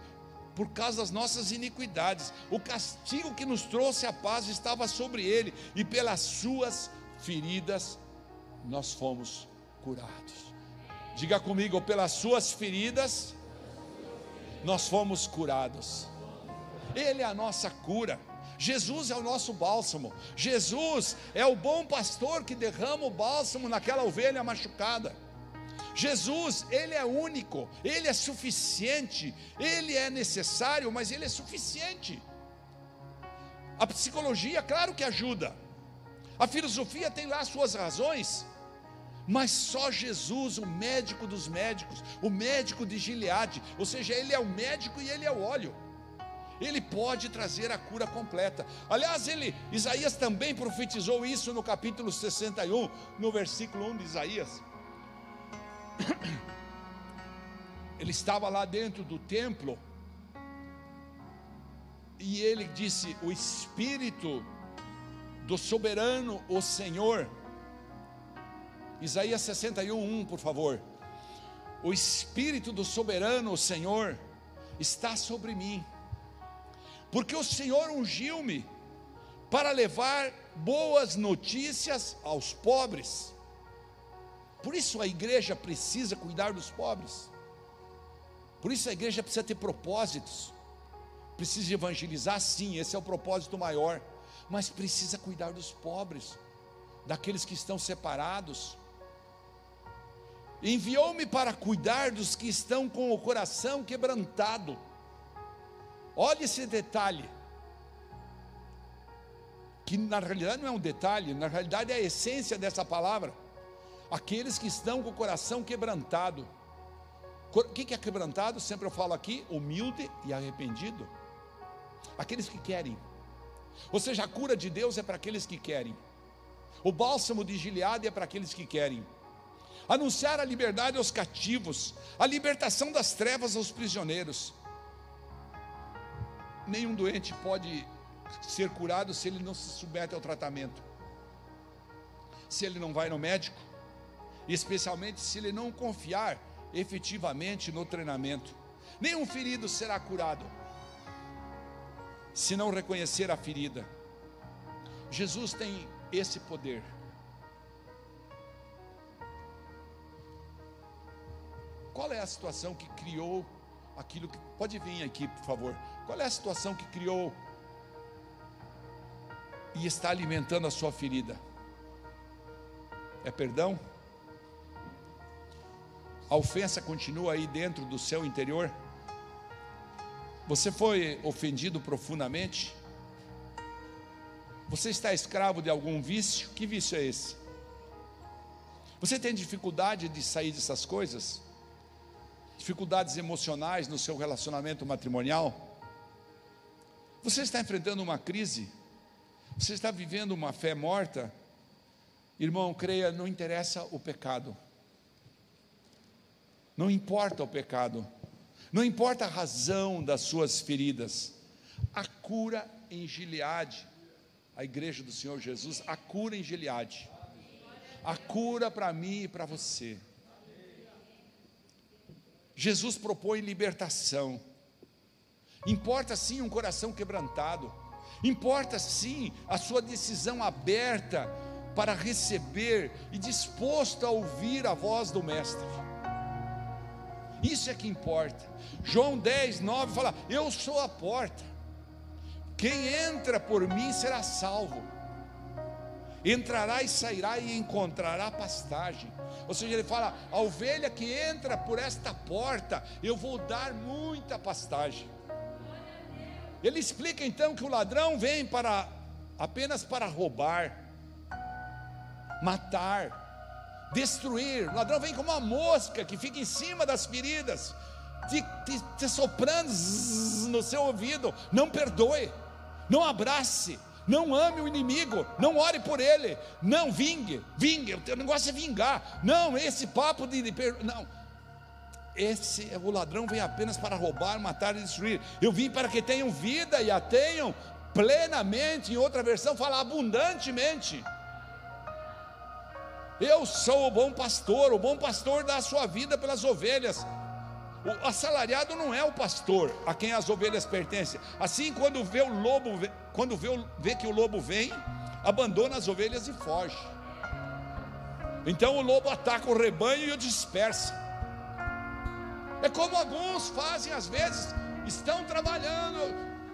por causa das nossas iniquidades. O castigo que nos trouxe a paz estava sobre ele, e pelas suas feridas nós fomos curados. Diga comigo, pelas suas feridas nós fomos curados. Ele é a nossa cura. Jesus é o nosso bálsamo. Jesus é o bom pastor que derrama o bálsamo naquela ovelha machucada. Jesus, Ele é único, Ele é suficiente, Ele é necessário, mas Ele é suficiente. A psicologia, claro que ajuda, a filosofia tem lá suas razões, mas só Jesus, o médico dos médicos, o médico de Gileade, ou seja, Ele é o médico e Ele é o óleo. Ele pode trazer a cura completa. Aliás, ele, Isaías também profetizou isso no capítulo 61, no versículo 1 de Isaías. [coughs] Ele estava lá dentro do templo e ele disse: O Espírito do soberano, o Senhor. Isaías 61, 1, por favor. O Espírito do soberano, o Senhor, está sobre mim, porque o Senhor ungiu-me para levar boas notícias aos pobres. Por isso a igreja precisa cuidar dos pobres. Por isso a igreja precisa ter propósitos. Precisa evangelizar, sim, esse é o propósito maior. Mas precisa cuidar dos pobres, daqueles que estão separados. Enviou-me para cuidar dos que estão com o coração quebrantado. Olha esse detalhe que na realidade não é um detalhe, na realidade é a essência dessa palavra. Aqueles que estão com o coração quebrantado. O que é quebrantado? Sempre eu falo aqui: humilde e arrependido. Aqueles que querem. Ou seja, a cura de Deus é para aqueles que querem. O bálsamo de Gileade é para aqueles que querem. Anunciar a liberdade aos cativos, a libertação das trevas aos prisioneiros. Nenhum doente pode ser curado se ele não se submete ao tratamento. Se ele não vai no médico, especialmente se ele não confiar efetivamente no treinamento. Nenhum ferido será curado se não reconhecer a ferida. Jesus tem esse poder. Qual é a situação que criou aquilo que. Pode vir aqui, por favor. Qual é a situação que criou e está alimentando a sua ferida? É perdão? A ofensa continua aí dentro do seu interior? Você foi ofendido profundamente? Você está escravo de algum vício? Que vício é esse? Você tem dificuldade de sair dessas coisas? Dificuldades emocionais no seu relacionamento matrimonial? Você está enfrentando uma crise? Você está vivendo uma fé morta? Irmão, creia, não interessa o pecado. Não importa o pecado. Não importa a razão das suas feridas. A cura em Gileade. A igreja do Senhor Jesus, a cura em Gileade. A cura para mim e para você. Jesus propõe libertação. Importa sim um coração quebrantado. Importa sim a sua decisão aberta para receber e disposto a ouvir a voz do Mestre. Isso é que importa. João 10, 9 fala: Eu sou a porta. Quem entra por mim será salvo. Entrará e sairá e encontrará pastagem. Ou seja, ele fala: a ovelha que entra por esta porta, eu vou dar muita pastagem. Ele explica então que o ladrão vem para apenas para roubar, matar, destruir. O ladrão vem como uma mosca que fica em cima das feridas, te, te, te soprando no seu ouvido. Não perdoe, não abrace, não ame o inimigo, não ore por ele, não vingue, vingue, o teu negócio é vingar. Não, esse papo de, de não esse o ladrão vem apenas para roubar, matar e destruir. Eu vim para que tenham vida e a tenham plenamente. Em outra versão fala abundantemente. Eu sou o bom pastor, o bom pastor dá a sua vida pelas ovelhas. O assalariado não é o pastor a quem as ovelhas pertencem. Assim, quando vê o lobo, quando vê, vê que o lobo vem, abandona as ovelhas e foge. Então o lobo ataca o rebanho e o dispersa. É como alguns fazem às vezes, estão trabalhando,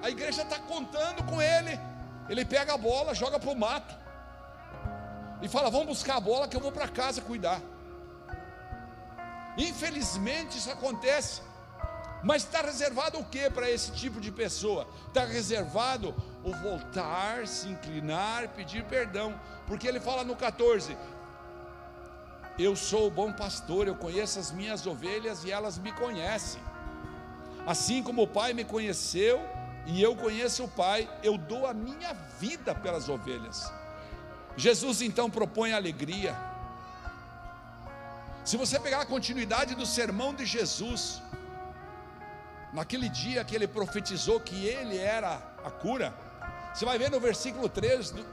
a igreja está contando com ele, ele pega a bola, joga para o mato, e fala: Vamos buscar a bola que eu vou para casa cuidar. Infelizmente isso acontece, mas está reservado o que para esse tipo de pessoa? Está reservado o voltar, se inclinar, pedir perdão, porque ele fala no 14: eu sou o bom pastor, eu conheço as minhas ovelhas e elas me conhecem. Assim como o Pai me conheceu e eu conheço o Pai, eu dou a minha vida pelas ovelhas. Jesus então propõe alegria. Se você pegar a continuidade do sermão de Jesus, naquele dia que ele profetizou que ele era a cura, você vai ver no versículo 3 do,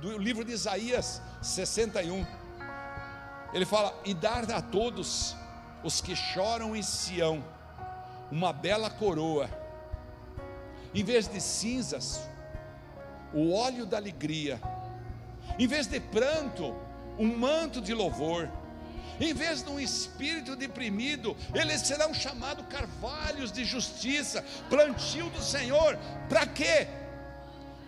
do livro de Isaías 61. Ele fala: E dar a todos os que choram em Sião uma bela coroa, em vez de cinzas, o óleo da alegria, em vez de pranto, um manto de louvor, em vez de um espírito deprimido, eles serão chamados carvalhos de justiça, plantio do Senhor, para quê?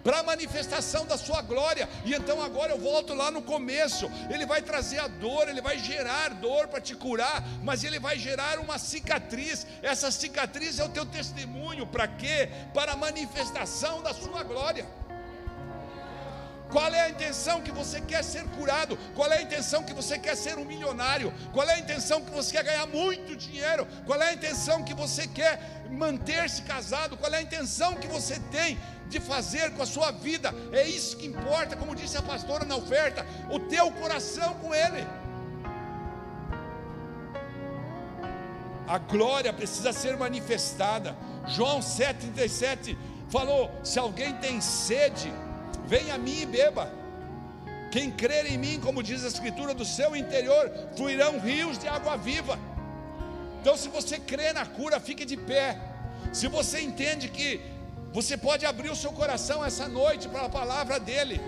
para a manifestação da sua glória. E então agora eu volto lá no começo. Ele vai trazer a dor, ele vai gerar dor para te curar, mas ele vai gerar uma cicatriz. Essa cicatriz é o teu testemunho para quê? Para a manifestação da sua glória. Qual é a intenção que você quer ser curado? Qual é a intenção que você quer ser um milionário? Qual é a intenção que você quer ganhar muito dinheiro? Qual é a intenção que você quer manter-se casado? Qual é a intenção que você tem de fazer com a sua vida? É isso que importa, como disse a pastora na oferta, o teu coração com ele. A glória precisa ser manifestada. João 7,37 falou: se alguém tem sede, Venha a mim e beba. Quem crer em mim, como diz a Escritura, do seu interior fluirão rios de água viva. Então, se você crê na cura, fique de pé. Se você entende que você pode abrir o seu coração essa noite para a palavra dele,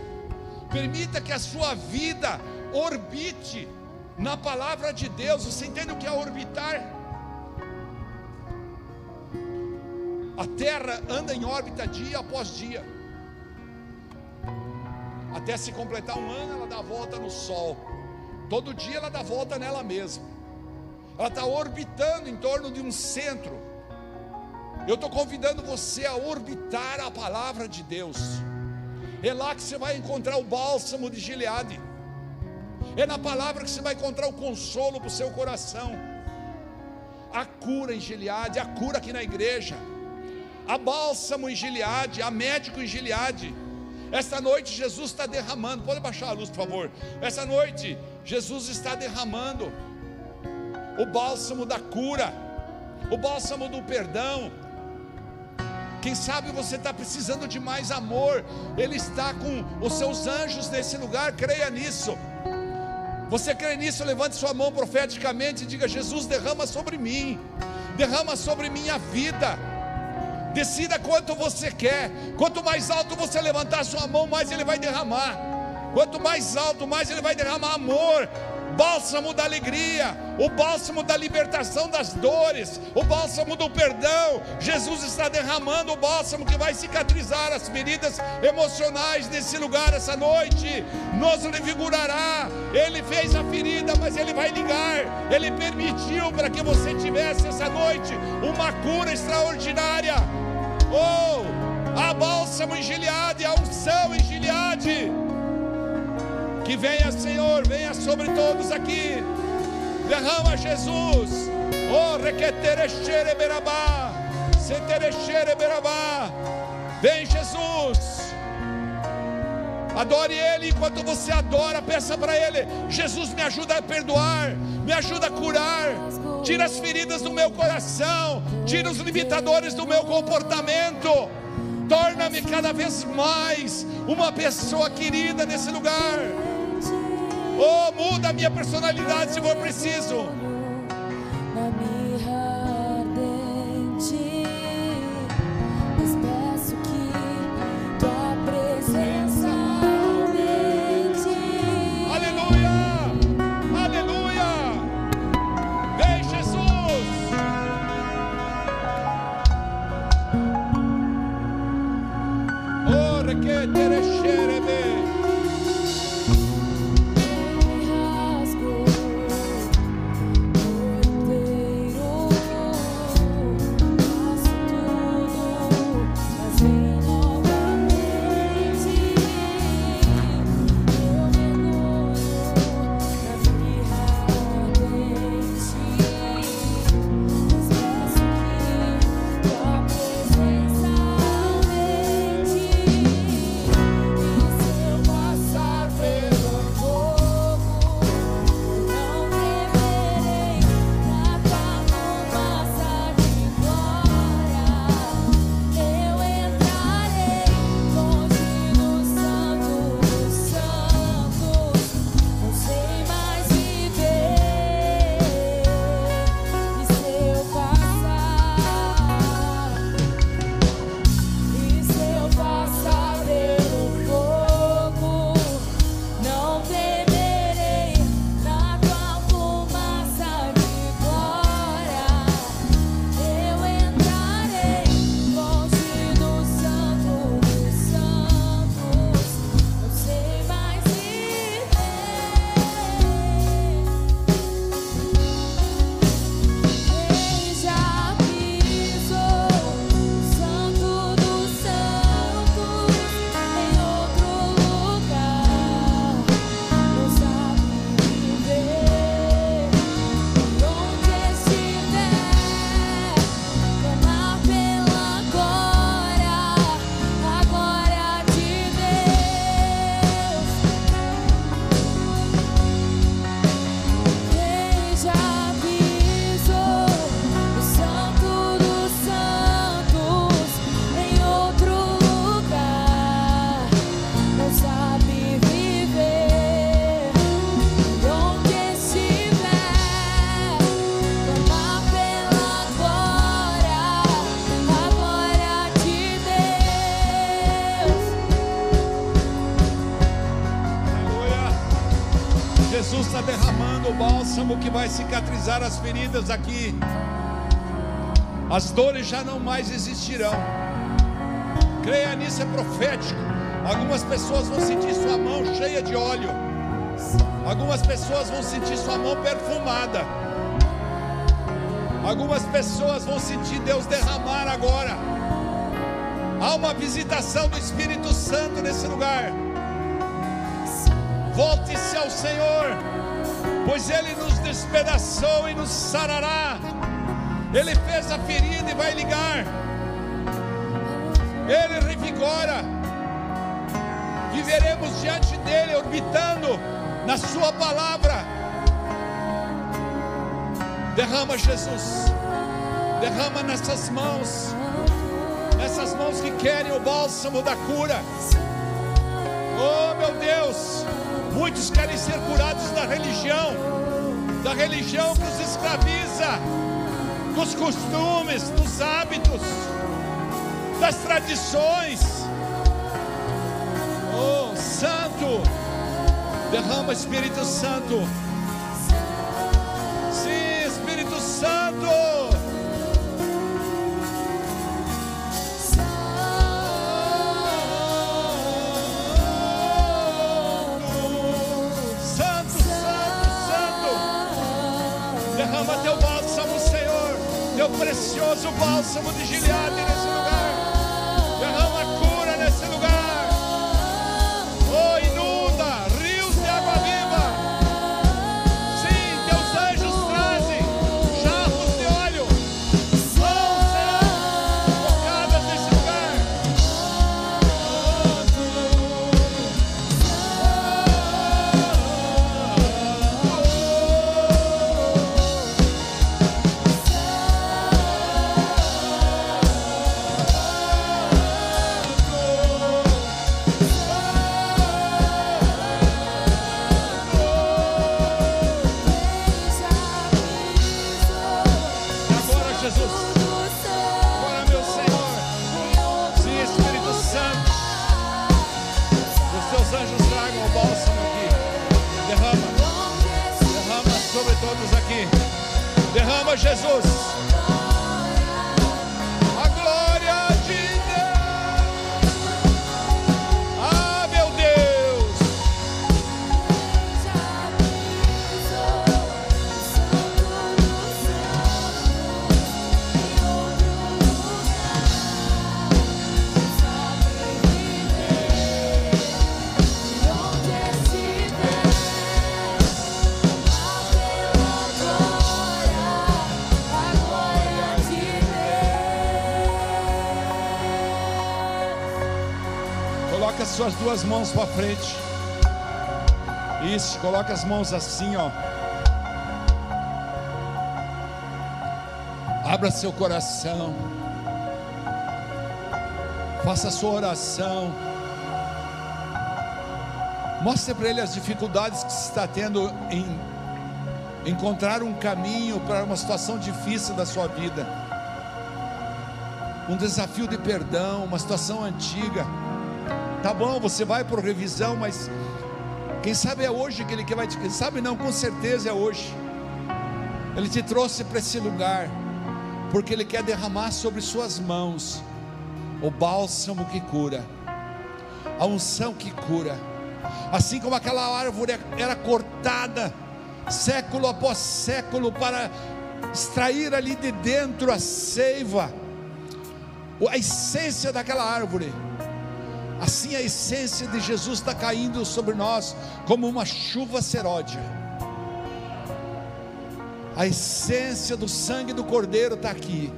permita que a sua vida orbite na palavra de Deus. Você entende o que é orbitar? A terra anda em órbita dia após dia. Até se completar um ano, ela dá volta no Sol. Todo dia ela dá volta nela mesma. Ela está orbitando em torno de um centro. Eu estou convidando você a orbitar a palavra de Deus. É lá que você vai encontrar o bálsamo de Gileade. É na palavra que você vai encontrar o consolo para o seu coração. A cura em Gileade, a cura aqui na igreja. A bálsamo em Gileade, a médico em Gileade esta noite Jesus está derramando. Pode baixar a luz, por favor. Esta noite Jesus está derramando o bálsamo da cura, o bálsamo do perdão. Quem sabe você está precisando de mais amor. Ele está com os seus anjos nesse lugar. Creia nisso. Você crê nisso? Levante sua mão profeticamente e diga: Jesus, derrama sobre mim, derrama sobre minha vida Decida quanto você quer. Quanto mais alto você levantar sua mão, mais ele vai derramar. Quanto mais alto, mais ele vai derramar amor, bálsamo da alegria, o bálsamo da libertação das dores, o bálsamo do perdão. Jesus está derramando o bálsamo que vai cicatrizar as feridas emocionais nesse lugar essa noite. Nos revigorará. Ele fez a ferida, mas ele vai ligar. Ele permitiu para que você tivesse essa noite uma cura extraordinária. Oh, a bálsamo em Gileade, a unção em Gileade. Que venha, Senhor, venha sobre todos aqui. Derrama Jesus. Oh. Vem, Jesus. Adore Ele enquanto você adora, peça para Ele: Jesus, me ajuda a perdoar, me ajuda a curar, tira as feridas do meu coração, tira os limitadores do meu comportamento, torna-me cada vez mais uma pessoa querida nesse lugar. Oh, muda a minha personalidade se for preciso. Vai cicatrizar as feridas aqui. As dores já não mais existirão. Creia nisso, é profético. Algumas pessoas vão sentir sua mão cheia de óleo. Algumas pessoas vão sentir sua mão perfumada. Algumas pessoas vão sentir Deus derramar agora. Há uma visitação do Espírito Santo nesse lugar. Volte-se ao Senhor, pois Ele nos despedaçou e nos sarará. Ele fez a ferida e vai ligar. Ele revigora. Viveremos diante dele, orbitando na Sua palavra. Derrama, Jesus. Derrama nessas mãos. Nessas mãos que querem o bálsamo da cura. Oh, meu Deus. Muitos querem ser curados da religião. Da religião que os escraviza. Dos costumes, dos hábitos. Das tradições. Oh, Santo. Derrama Espírito Santo. Precioso bálsamo de Gileade duas mãos para frente. Isso, coloca as mãos assim, ó. Abra seu coração. Faça a sua oração. Mostre para ele as dificuldades que você está tendo em encontrar um caminho para uma situação difícil da sua vida. Um desafio de perdão, uma situação antiga. Tá bom, você vai por revisão, mas quem sabe é hoje que ele que vai te, quem sabe não, com certeza é hoje. Ele te trouxe para esse lugar porque ele quer derramar sobre suas mãos o bálsamo que cura, a unção que cura. Assim como aquela árvore era cortada século após século para extrair ali de dentro a seiva, a essência daquela árvore. Assim a essência de Jesus está caindo sobre nós como uma chuva seródia. A essência do sangue do Cordeiro está aqui,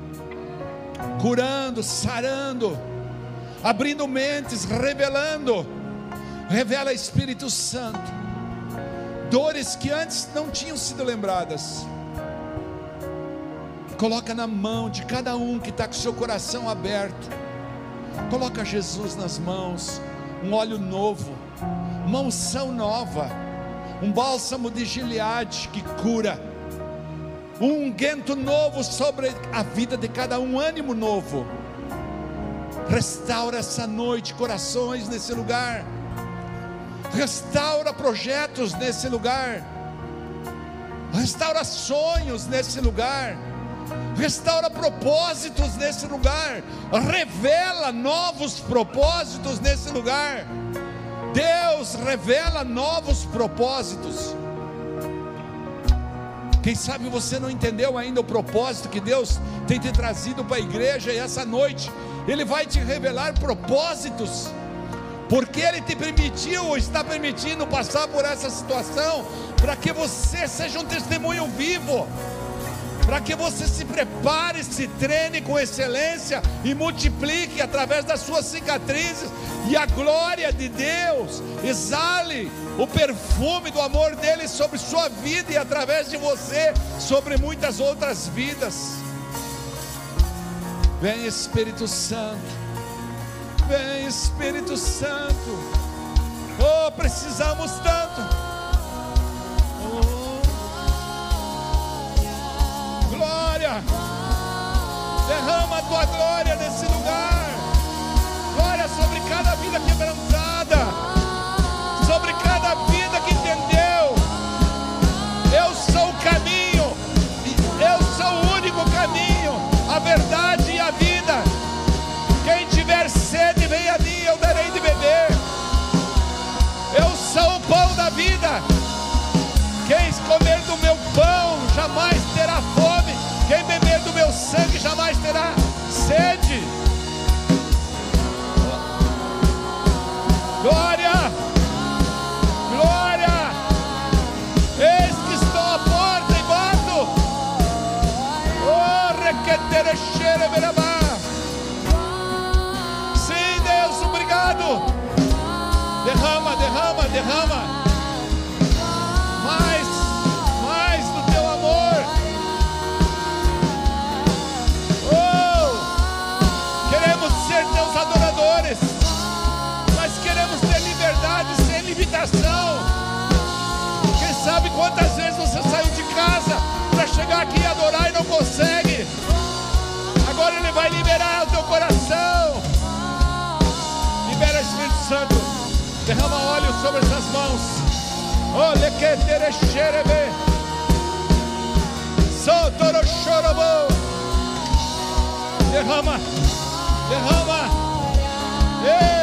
curando, sarando, abrindo mentes, revelando. Revela Espírito Santo, dores que antes não tinham sido lembradas. Coloca na mão de cada um que está com seu coração aberto. Coloca Jesus nas mãos, um óleo novo, uma unção nova, um bálsamo de Gileade que cura, um unguento novo sobre a vida de cada um, ânimo novo. Restaura essa noite corações nesse lugar, restaura projetos nesse lugar, Restaura sonhos nesse lugar. Restaura propósitos nesse lugar. Revela novos propósitos nesse lugar. Deus revela novos propósitos. Quem sabe você não entendeu ainda o propósito que Deus tem te trazido para a igreja e essa noite Ele vai te revelar propósitos, porque Ele te permitiu está permitindo passar por essa situação, para que você seja um testemunho vivo para que você se prepare, se treine com excelência e multiplique através das suas cicatrizes, e a glória de Deus exale o perfume do amor dele sobre sua vida e através de você sobre muitas outras vidas. Vem Espírito Santo, vem Espírito Santo, oh, precisamos tanto. Glória. Derrama a tua glória nesse lugar. Glória sobre cada vida quebrantada. Sobre cada vida que entendeu. Eu sou o caminho. Eu sou o único caminho, a verdade e a vida. Quem tiver sede, venha a mim, eu darei de beber. Eu sou o pão da vida. Quem comer do meu pão jamais. Quem beber do meu sangue jamais terá sede. Glória! Glória! Eis que estou à porta e bato. Oh, requeterechere verabá. Sim, Deus, obrigado. Derrama, derrama, derrama. Limitação. Quem sabe quantas vezes você saiu de casa para chegar aqui e adorar e não consegue. Agora Ele vai liberar o teu coração. Libera Espírito Santo. Derrama óleo sobre essas mãos. Olha que terecherebe. Sotoro chorobo. Derrama. Derrama. Ei.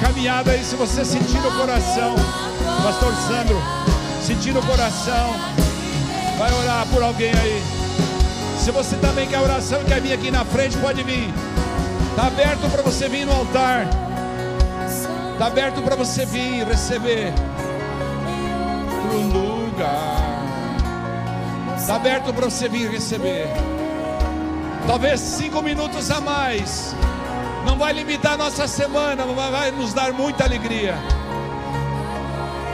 Caminhada aí, se você sentir no coração, Pastor Sandro, sentir no coração, vai orar por alguém aí. Se você também quer oração e quer vir aqui na frente, pode vir. Está aberto para você vir no altar. Está aberto para você vir receber o lugar. Está aberto para você vir receber. Talvez cinco minutos a mais vai limitar nossa semana, mas vai nos dar muita alegria.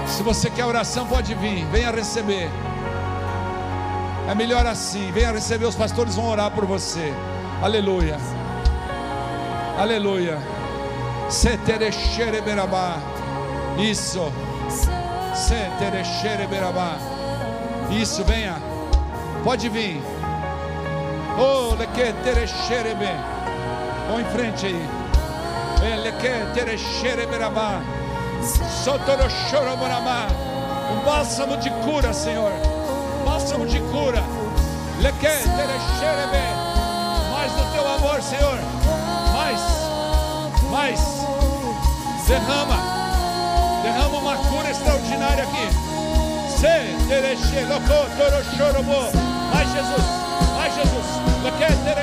Se você quer oração, pode vir, venha receber. É melhor assim, venha receber, os pastores vão orar por você. Aleluia. Aleluia. Isso. Isso, venha. Pode vir. Oh, lequeterecherebe. Vão em frente aí. Ele quer ter xereberabá. Sotorochoroborabá. Um bálsamo de cura, Senhor. Bálsamo de cura. Ele quer ter xerebe. Mais do teu amor, Senhor. Mais. Mais. Derrama. Derrama uma cura extraordinária aqui. Se tereche, loco, torochorobo. Mais Jesus. Mais Jesus. Ele quer ter.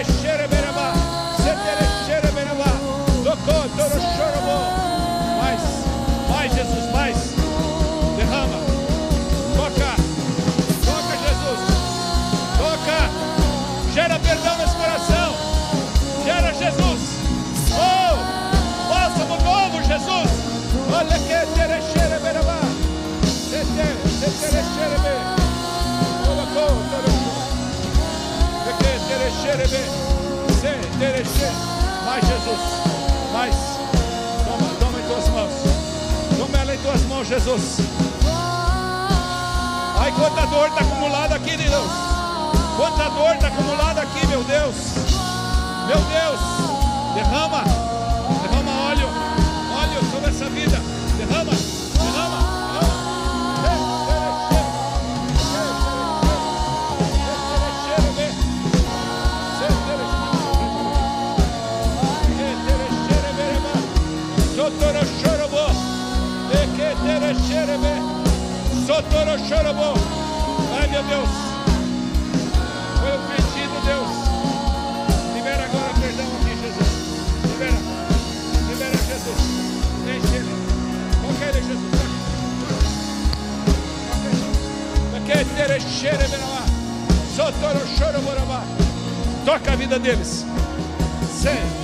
Mais, mais Jesus, mais. Derrama. Toca. Toca, Jesus. Toca. Gera perdão nesse coração. Gera Jesus. Oh, faça do novo, Jesus. Olha que terechere berabá. Tetere, terechere be. Colocou, terechere be. Mais Jesus. Mais. Toma, toma em tuas mãos. Toma ela em tuas mãos, Jesus. Ai, quanta dor está acumulada aqui, Deus. Quanta dor está acumulada aqui, meu Deus. Meu Deus. Derrama. Derrama Sotoro chorobô. Ai meu Deus. Foi o pedido, Deus. Libera agora perdão aqui, Jesus. Libera. Libera Jesus. Enche ele. Toca ele, Jesus. Toca a vida deles. Sim.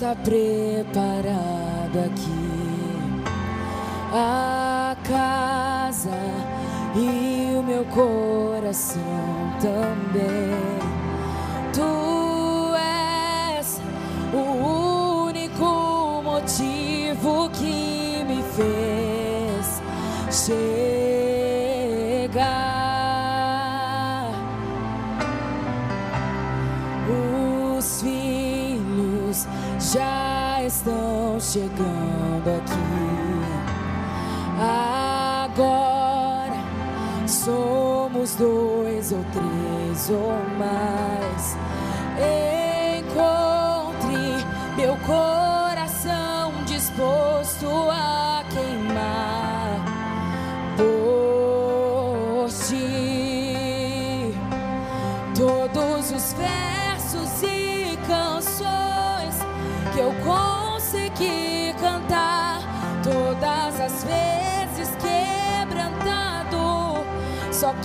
Está preparado já estão chegando aqui. Agora somos dois ou três ou mais. Encontre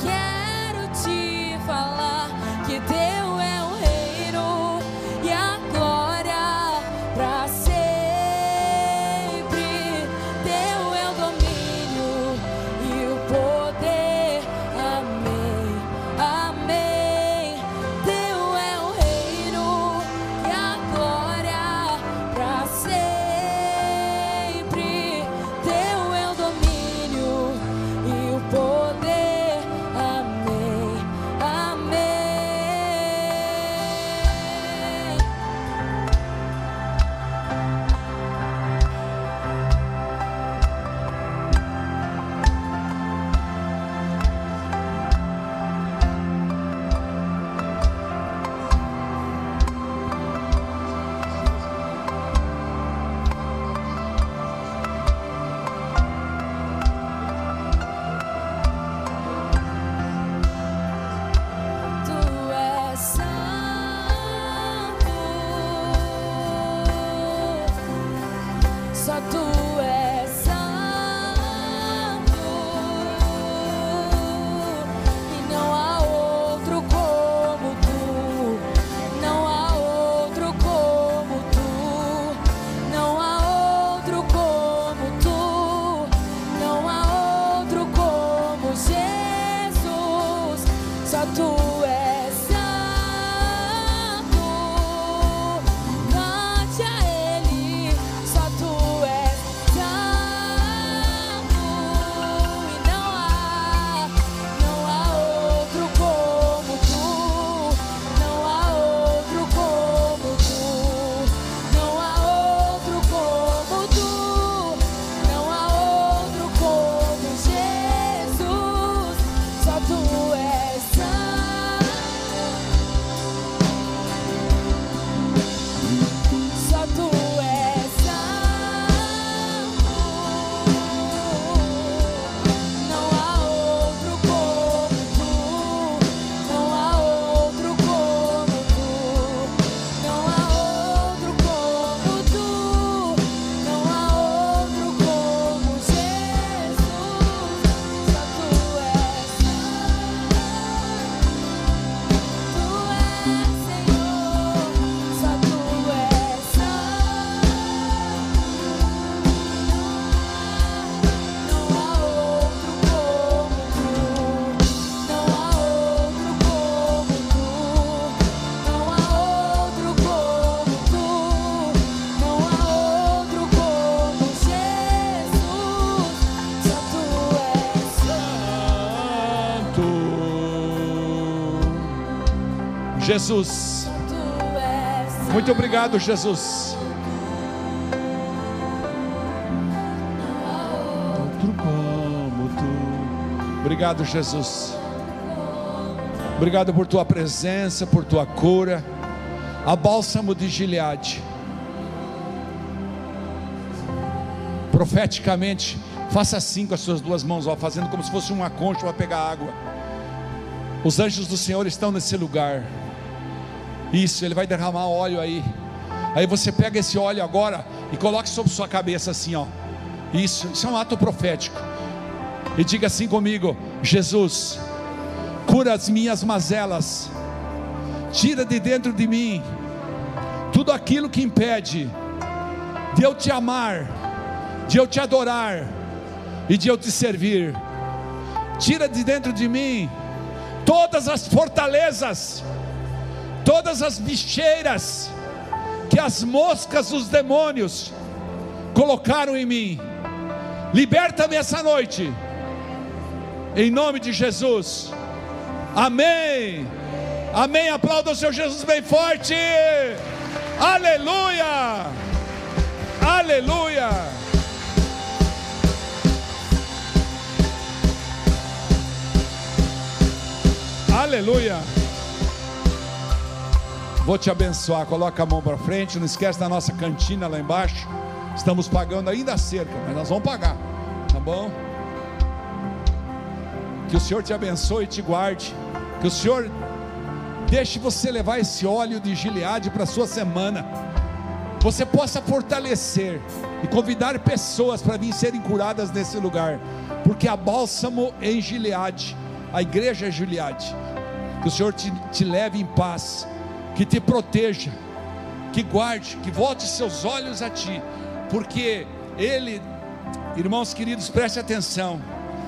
quero te falar que teu Jesus. Muito obrigado, Jesus. Obrigado, Jesus. Obrigado por tua presença, por tua cura. A bálsamo de Gileade. Profeticamente, faça assim com as suas duas mãos, ó, fazendo como se fosse uma concha para pegar água. Os anjos do Senhor estão nesse lugar. Isso, ele vai derramar óleo aí. Aí você pega esse óleo agora e coloque sobre sua cabeça assim, ó. Isso, isso é um ato profético. E diga assim comigo: Jesus, cura as minhas mazelas. Tira de dentro de mim tudo aquilo que impede de eu te amar, de eu te adorar e de eu te servir. Tira de dentro de mim todas as fortalezas, todas as bicheiras que as moscas dos demônios colocaram em mim. Liberta-me essa noite, em nome de Jesus. Amém. Amém. Aplauda o Senhor Jesus bem forte. Aleluia. Aleluia. Aleluia. Vou te abençoar. Coloca a mão para frente. Não esquece da nossa cantina lá embaixo. Estamos pagando ainda a cerca, mas nós vamos pagar. Tá bom? Que o Senhor te abençoe e te guarde. Que o Senhor deixe você levar esse óleo de Gileade para a sua semana. Você possa fortalecer e convidar pessoas para vir serem curadas nesse lugar. Porque a bálsamo em Gileade, a igreja é Gileade. Que o Senhor te, te leve em paz, que te proteja, que guarde, que volte seus olhos a ti, porque Ele, irmãos queridos, preste atenção,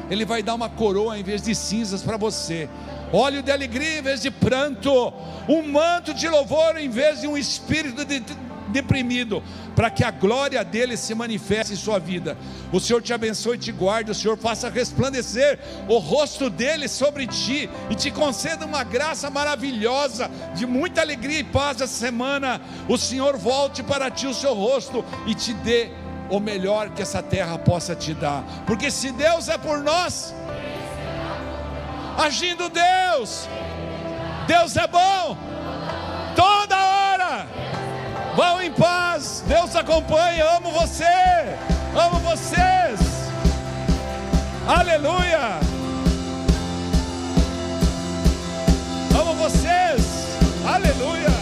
Ele vai dar uma coroa em vez de cinzas para você, óleo de alegria em vez de pranto, um manto de louvor em vez de um espírito de deprimido, para que a glória dele se manifeste em sua vida. O Senhor te abençoe e te guarde, o Senhor faça resplandecer o rosto dele sobre ti e te conceda uma graça maravilhosa, de muita alegria e paz essa semana. O Senhor volte para ti o seu rosto e te dê o melhor que essa terra possa te dar, porque se Deus é por nós, agindo Deus, Deus é bom. Vão em paz. Deus acompanha. Amo você. Amo vocês. Aleluia. Amo vocês. Aleluia.